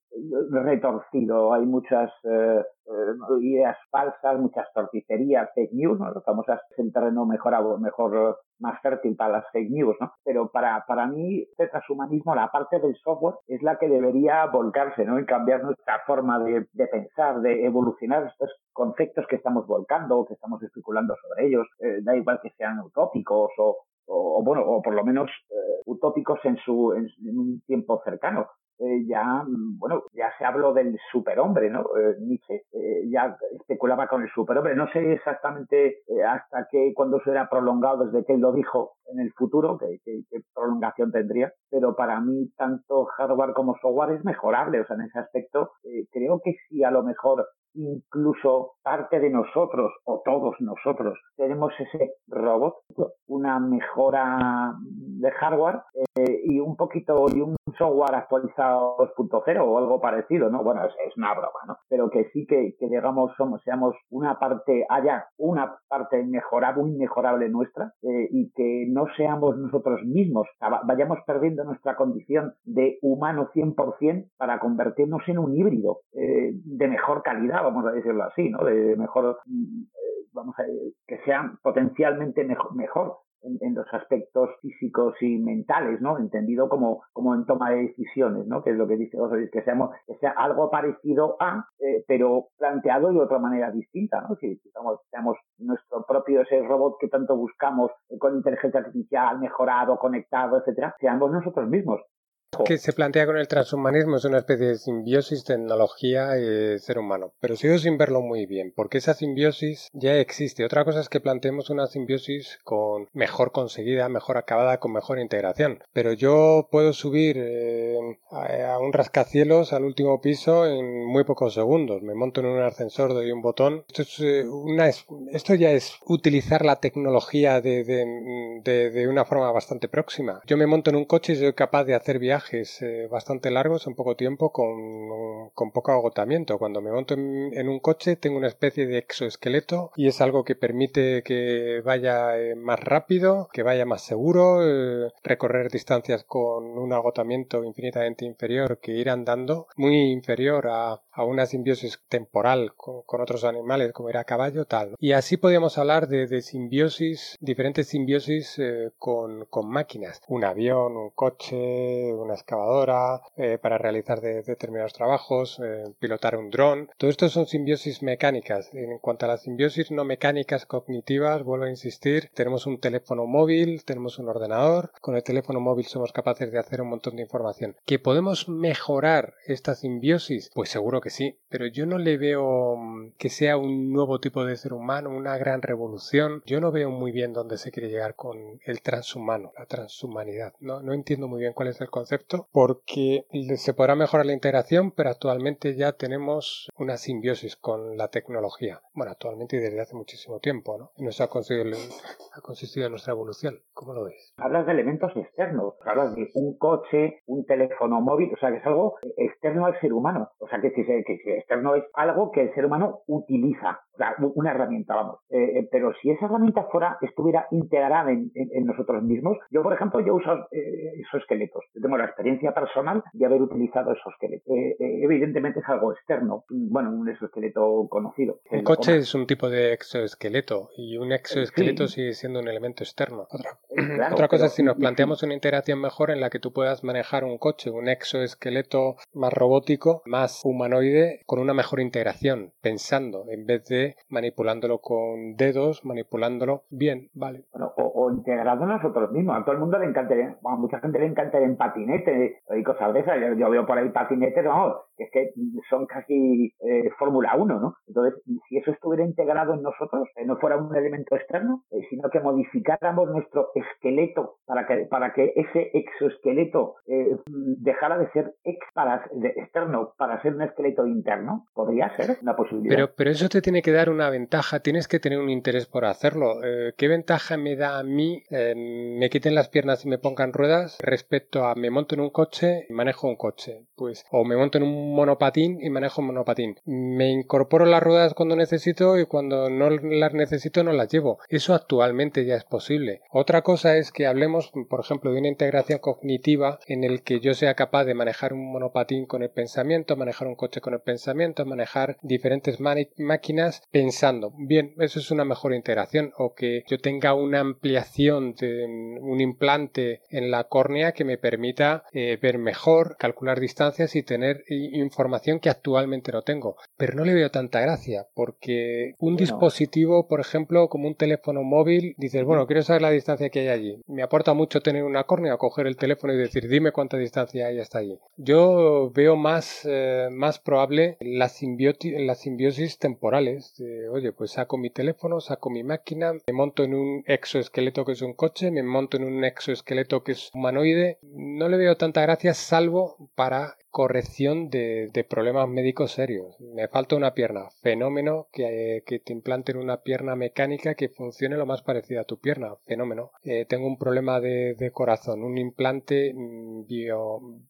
Speaker 5: retorcido. Hay muchas eh, eh, ideas falsas, muchas torticerías, fake news, ¿no? Famosas en terreno mejor, mejor, más fértil para las fake news, ¿no? Pero para, para mí, este transhumanismo, la parte del software, es la que debería volcarse, ¿no? Y cambiar nuestra forma de, de pensar, de evolucionar estos conceptos que estamos volcando, que estamos especulando sobre ellos, da igual que sean utópicos o, o, bueno, o por lo menos eh, utópicos en su en, un tiempo cercano. Eh, ya, bueno, ya se habló del superhombre, ¿no? Eh, Nietzsche ya especulaba con el superhombre. No sé exactamente hasta qué, cuando eso era prolongado, desde que él lo dijo en el futuro, qué, prolongación tendría, pero para mí tanto hardware como software es mejorable. O sea, en ese aspecto, creo que si a lo mejor incluso parte de nosotros o todos nosotros tenemos ese robot, una mejora de hardware eh, y un poquito y un software actualizado 2.0 o algo parecido, ¿no? Bueno, es, una broma, ¿no? Pero que sí que, que digamos somos, seamos una parte, haya una parte mejorable, inmejorable nuestra eh, y que no seamos nosotros mismos, vayamos perdiendo nuestra condición de humano 100% para convertirnos en un híbrido eh, de mejor calidad, vamos a decirlo así, ¿no? De mejor, mm, vamos a que sea potencialmente mejor, mejor en, los aspectos físicos y mentales, ¿no? Entendido como, como en toma de decisiones, ¿no? Que es lo que dice José que seamos, que sea algo parecido a, eh, pero planteado de otra manera distinta, ¿no? Si, seamos nuestro propio ese robot que tanto buscamos eh, con inteligencia artificial, mejorado, conectado, etcétera, seamos nosotros mismos
Speaker 4: que se plantea con el transhumanismo es una especie de simbiosis tecnología y ser humano, pero sigo sin verlo muy bien, porque esa simbiosis ya existe. Otra cosa es que planteemos una simbiosis con mejor conseguida, mejor acabada, con mejor integración. Pero yo puedo subir eh, a, un rascacielos al último piso en muy pocos segundos. Me monto en un ascensor, doy un botón. Esto, es, eh, una, esto ya es utilizar la tecnología de, de, de una forma bastante próxima. Yo me monto en un coche y soy capaz de hacer viajes eh, bastante largos en poco tiempo con, con poco agotamiento. Cuando me monto en, un coche tengo una especie de exoesqueleto y es algo que permite que vaya eh, más rápido, que vaya más seguro, eh, recorrer distancias con un agotamiento infinitamente inferior que ir andando, muy inferior a, a una simbiosis temporal con, otros animales como era caballo, tal. Y así podríamos hablar de, de simbiosis, diferentes simbiosis con, con máquinas. Un avión, un coche, una excavadora, eh, para realizar determinados trabajos, eh, pilotar un dron. Todo esto son simbiosis mecánicas. En cuanto a las simbiosis no mecánicas cognitivas, vuelvo a insistir, tenemos un teléfono móvil, tenemos un ordenador. Con el teléfono móvil somos capaces de hacer un montón de información. ¿Que podemos mejorar esta simbiosis? Pues seguro que sí, pero yo no le veo mm, que sea un nuevo tipo de ser humano, una gran revolución. Yo no veo muy bien dónde se quiere llegar con el transhumano, la transhumanidad. No, no entiendo muy bien cuál es el concepto porque se podrá mejorar la integración, pero actualmente ya tenemos una simbiosis con la tecnología. Bueno, actualmente y desde hace muchísimo tiempo, ¿no? Ha consistido, ha consistido en nuestra evolución. ¿Cómo lo ves?
Speaker 5: Hablas de elementos externos, hablas de un coche, un teléfono móvil, o sea, que es algo externo al ser humano. O sea, que, que, que externo es algo que el ser humano utiliza, una herramienta, vamos. Eh, eh, pero si esa herramienta fuera, estuviera integrada en, nosotros mismos, yo, por ejemplo, yo uso eh, esos esqueletos. Yo tengo la experiencia personal de haber utilizado esos esqueletos. evidentemente es algo externo, bueno, un exoesqueleto conocido.
Speaker 4: Un coche es un tipo de exoesqueleto y un exoesqueleto sigue siendo un elemento externo. Otra, Otra cosa es si nos planteamos una integración mejor en la que tú puedas manejar un coche, un exoesqueleto más robótico, más humanoide, con una mejor integración, pensando, en vez de manipulándolo con dedos, manipulándolo bien, vale.
Speaker 5: Bueno, o, integrado nosotros mismos. A todo el mundo le encanta, a mucha gente le encanta en patinete y cosas de esas. Yo, veo por ahí patinetes, vamos, es que son casi eh, Fórmula 1, ¿no? Entonces, si eso estuviera integrado en nosotros, eh, no fuera un elemento externo, eh, sino que modificáramos nuestro esqueleto para que, para que ese exoesqueleto dejara de ser ex para, externo para ser un esqueleto interno, podría ser una posibilidad.
Speaker 4: Pero, pero eso te tiene que dar una ventaja, tienes que tener un interés por hacerlo. ¿Qué ventaja me da a mí me quiten las piernas y me pongan ruedas respecto a me monto en un coche y manejo un coche? Pues, o me monto en un monopatín y manejo un monopatín. Me incorporo las ruedas cuando necesito y cuando no las necesito no las llevo. Eso actualmente ya es posible. Otra cosa es que hablemos, por ejemplo, de una integración cognitiva en el que yo sea capaz de manejar un monopatín con el pensamiento, manejar un coche con el pensamiento, manejar diferentes máquinas pensando. Bien, eso es una mejor integración. O que yo tenga una ampliación de un implante en la córnea que me permita eh, ver mejor, calcular distancias y tener información que actualmente no tengo. Pero no le veo tanta gracia porque un dispositivo, por ejemplo, como un teléfono móvil, dices, bueno, quiero saber la distancia que hay allí. Me aporta mucho tener una córnea, coger el teléfono y decir, dime cuánta distancia hay hasta allí. Yo veo más, eh, más probable la, la simbiosis temporales. Oye, pues saco mi teléfono, saco mi máquina, me monto en un exoesqueleto que es un coche, me monto en un exoesqueleto que es humanoide. No le veo tanta gracia salvo para corrección de, problemas médicos serios. Me falta una pierna. Fenómeno que, que, te implanten una pierna mecánica que funcione lo más parecida a tu pierna. Fenómeno. Eh, tengo un problema de, corazón. Un implante mm, bio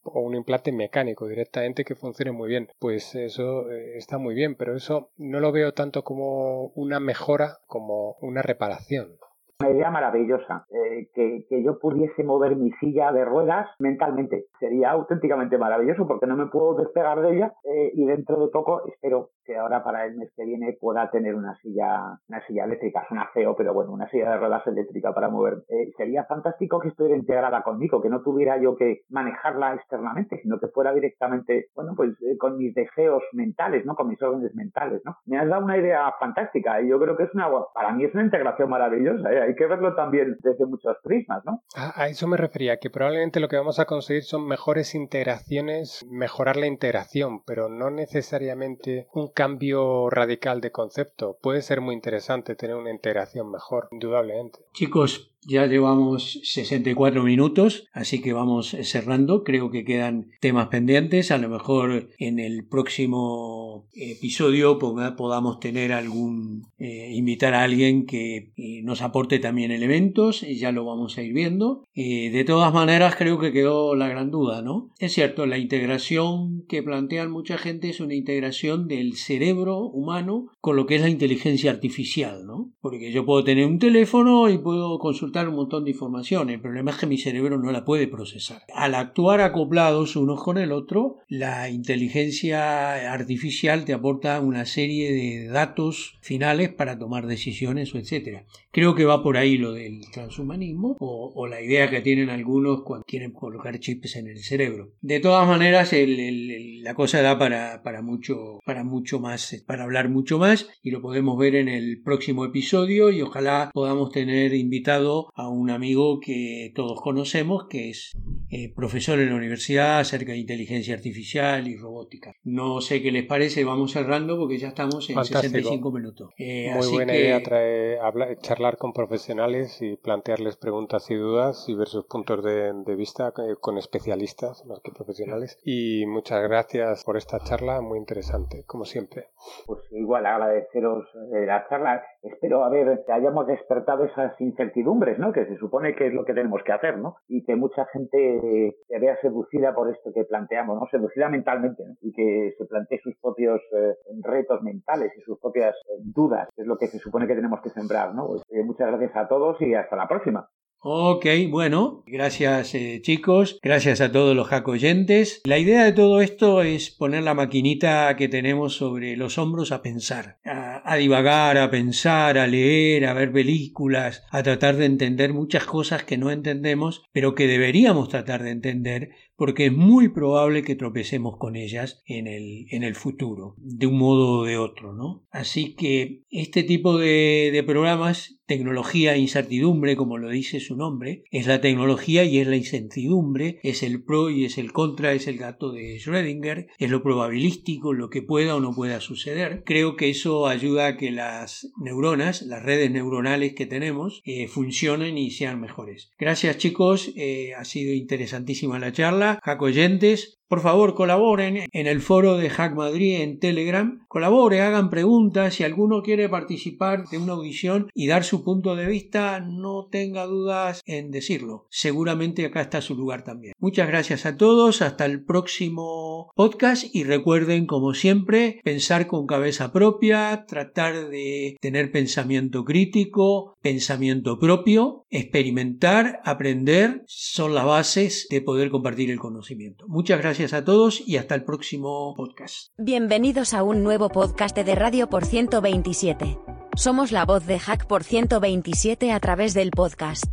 Speaker 4: o un implante mecánico directamente que funcione muy bien. Pues eso eh, está muy bien, pero eso no lo veo tanto como una mejora como una reparación
Speaker 5: una idea maravillosa, eh, que, que, yo pudiese mover mi silla de ruedas mentalmente. Sería auténticamente maravilloso porque no me puedo despegar de ella eh, y dentro de poco espero que ahora para el mes que viene pueda tener una silla, una silla eléctrica. Suena feo, pero bueno, una silla de ruedas eléctrica para mover. Eh, sería fantástico que estuviera integrada conmigo, que no tuviera yo que manejarla externamente, sino que fuera directamente, bueno, pues con mis deseos mentales, ¿no? Con mis órdenes mentales, ¿no? Me has dado una idea fantástica y yo creo que es una, para mí es una integración maravillosa, ¿eh? Hay que verlo también desde muchos prismas, ¿no?
Speaker 4: A, eso me refería, que probablemente lo que vamos a conseguir son mejores integraciones, mejorar la integración, pero no necesariamente un cambio radical de concepto. Puede ser muy interesante tener una integración mejor, indudablemente.
Speaker 3: Chicos, ya llevamos 64 minutos, así que vamos cerrando. Creo que quedan temas pendientes. A lo mejor en el próximo episodio podamos tener algún, eh, invitar a alguien que eh, nos aporte también elementos. Y ya lo vamos a ir viendo. Eh, de todas maneras, creo que quedó la gran duda, ¿no? Es cierto, la integración que plantean mucha gente es una integración del cerebro humano con lo que es la inteligencia artificial, ¿no? Porque yo puedo tener un teléfono y puedo consultar un montón de información. El problema es que mi cerebro no la puede procesar. Al actuar acoplados unos con el otro, la inteligencia artificial te aporta una serie de datos finales para tomar decisiones o etcétera. Creo que va por ahí lo del transhumanismo o, la idea que tienen algunos cuando quieren colocar chips en el cerebro. De todas maneras, la cosa da para, para, mucho, para mucho más, para hablar mucho más y lo podemos ver en el próximo episodio y ojalá podamos tener invitado a un amigo que todos conocemos, que es eh, profesor en la universidad acerca de inteligencia artificial y robótica. No sé qué les parece, vamos cerrando porque ya estamos en 65 minutos.
Speaker 4: Eh, Muy buena idea trae, charlar con profesionales y plantearles preguntas y dudas y ver sus puntos de, vista eh, con especialistas más que profesionales. Y muchas gracias por esta charla, muy interesante, como siempre.
Speaker 5: Pues igual agradeceros la charla. Espero haber que hayamos despertado esas incertidumbres, ¿no? Que se supone que es lo que tenemos que hacer, ¿no? Y que mucha gente se vea seducida por esto que planteamos, ¿no? Seducida mentalmente, Y que se plantee sus propios eh, retos mentales y sus propias eh, dudas, que es lo que se supone que tenemos que sembrar, ¿no? Pues, eh, muchas gracias a todos y hasta la próxima.
Speaker 3: Ok, bueno, gracias chicos, gracias a todos los hack oyentes. La idea de todo esto es poner la maquinita que tenemos sobre los hombros a pensar, a, a, divagar, a pensar, a leer, a ver películas, a tratar de entender muchas cosas que no entendemos, pero que deberíamos tratar de entender porque es muy probable que tropecemos con ellas en el, en el futuro, de un modo o de otro, ¿no? Así que este tipo de, programas, tecnología e incertidumbre, como lo dice su nombre, es la tecnología y es la incertidumbre, es el pro y es el contra, es el gato de Schrödinger, es lo probabilístico, lo que pueda o no pueda suceder. Creo que eso ayuda que las neuronas, las redes neuronales que tenemos, eh, funcionen y sean mejores. Gracias chicos, eh, ha sido interesantísima la charla Hola, oyentes. Por favor, colaboren en el foro de Hack Madrid en Telegram. Colabore, hagan preguntas. Si alguno quiere participar de una audición y dar su punto de vista, no tenga dudas en decirlo. Seguramente acá está su lugar también. Muchas gracias a todos. Hasta el próximo podcast. Y recuerden, como siempre, pensar con cabeza propia, tratar de tener pensamiento crítico, pensamiento propio, experimentar, aprender. Son las bases de poder compartir el conocimiento. Muchas gracias Gracias a todos y hasta el próximo podcast.
Speaker 6: Bienvenidos a un nuevo podcast de Radio por 127. Somos la voz de Hack por 127 a través del podcast.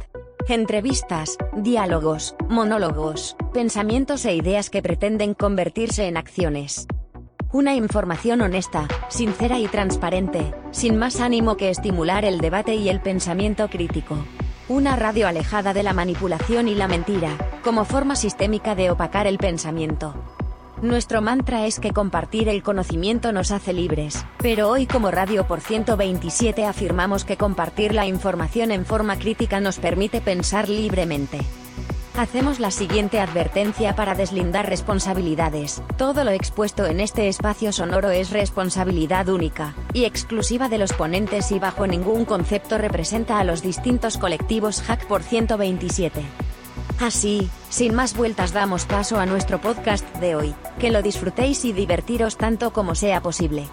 Speaker 6: Entrevistas, diálogos, monólogos, pensamientos e ideas que pretenden convertirse en acciones. Una información honesta, sincera y transparente, sin más ánimo que estimular el debate y el pensamiento crítico. Una radio alejada de la manipulación y la mentira, como forma sistémica de opacar el pensamiento. Nuestro mantra es que compartir el conocimiento nos hace libres, pero hoy como Radio por 127 afirmamos que compartir la información en forma crítica nos permite pensar libremente. Hacemos la siguiente advertencia para deslindar responsabilidades. Todo lo expuesto en este espacio sonoro es responsabilidad única y exclusiva de los ponentes y bajo ningún concepto representa a los distintos colectivos Hack por 127. Así, sin más vueltas damos paso a nuestro podcast de hoy, que lo disfrutéis y divertiros tanto como sea posible.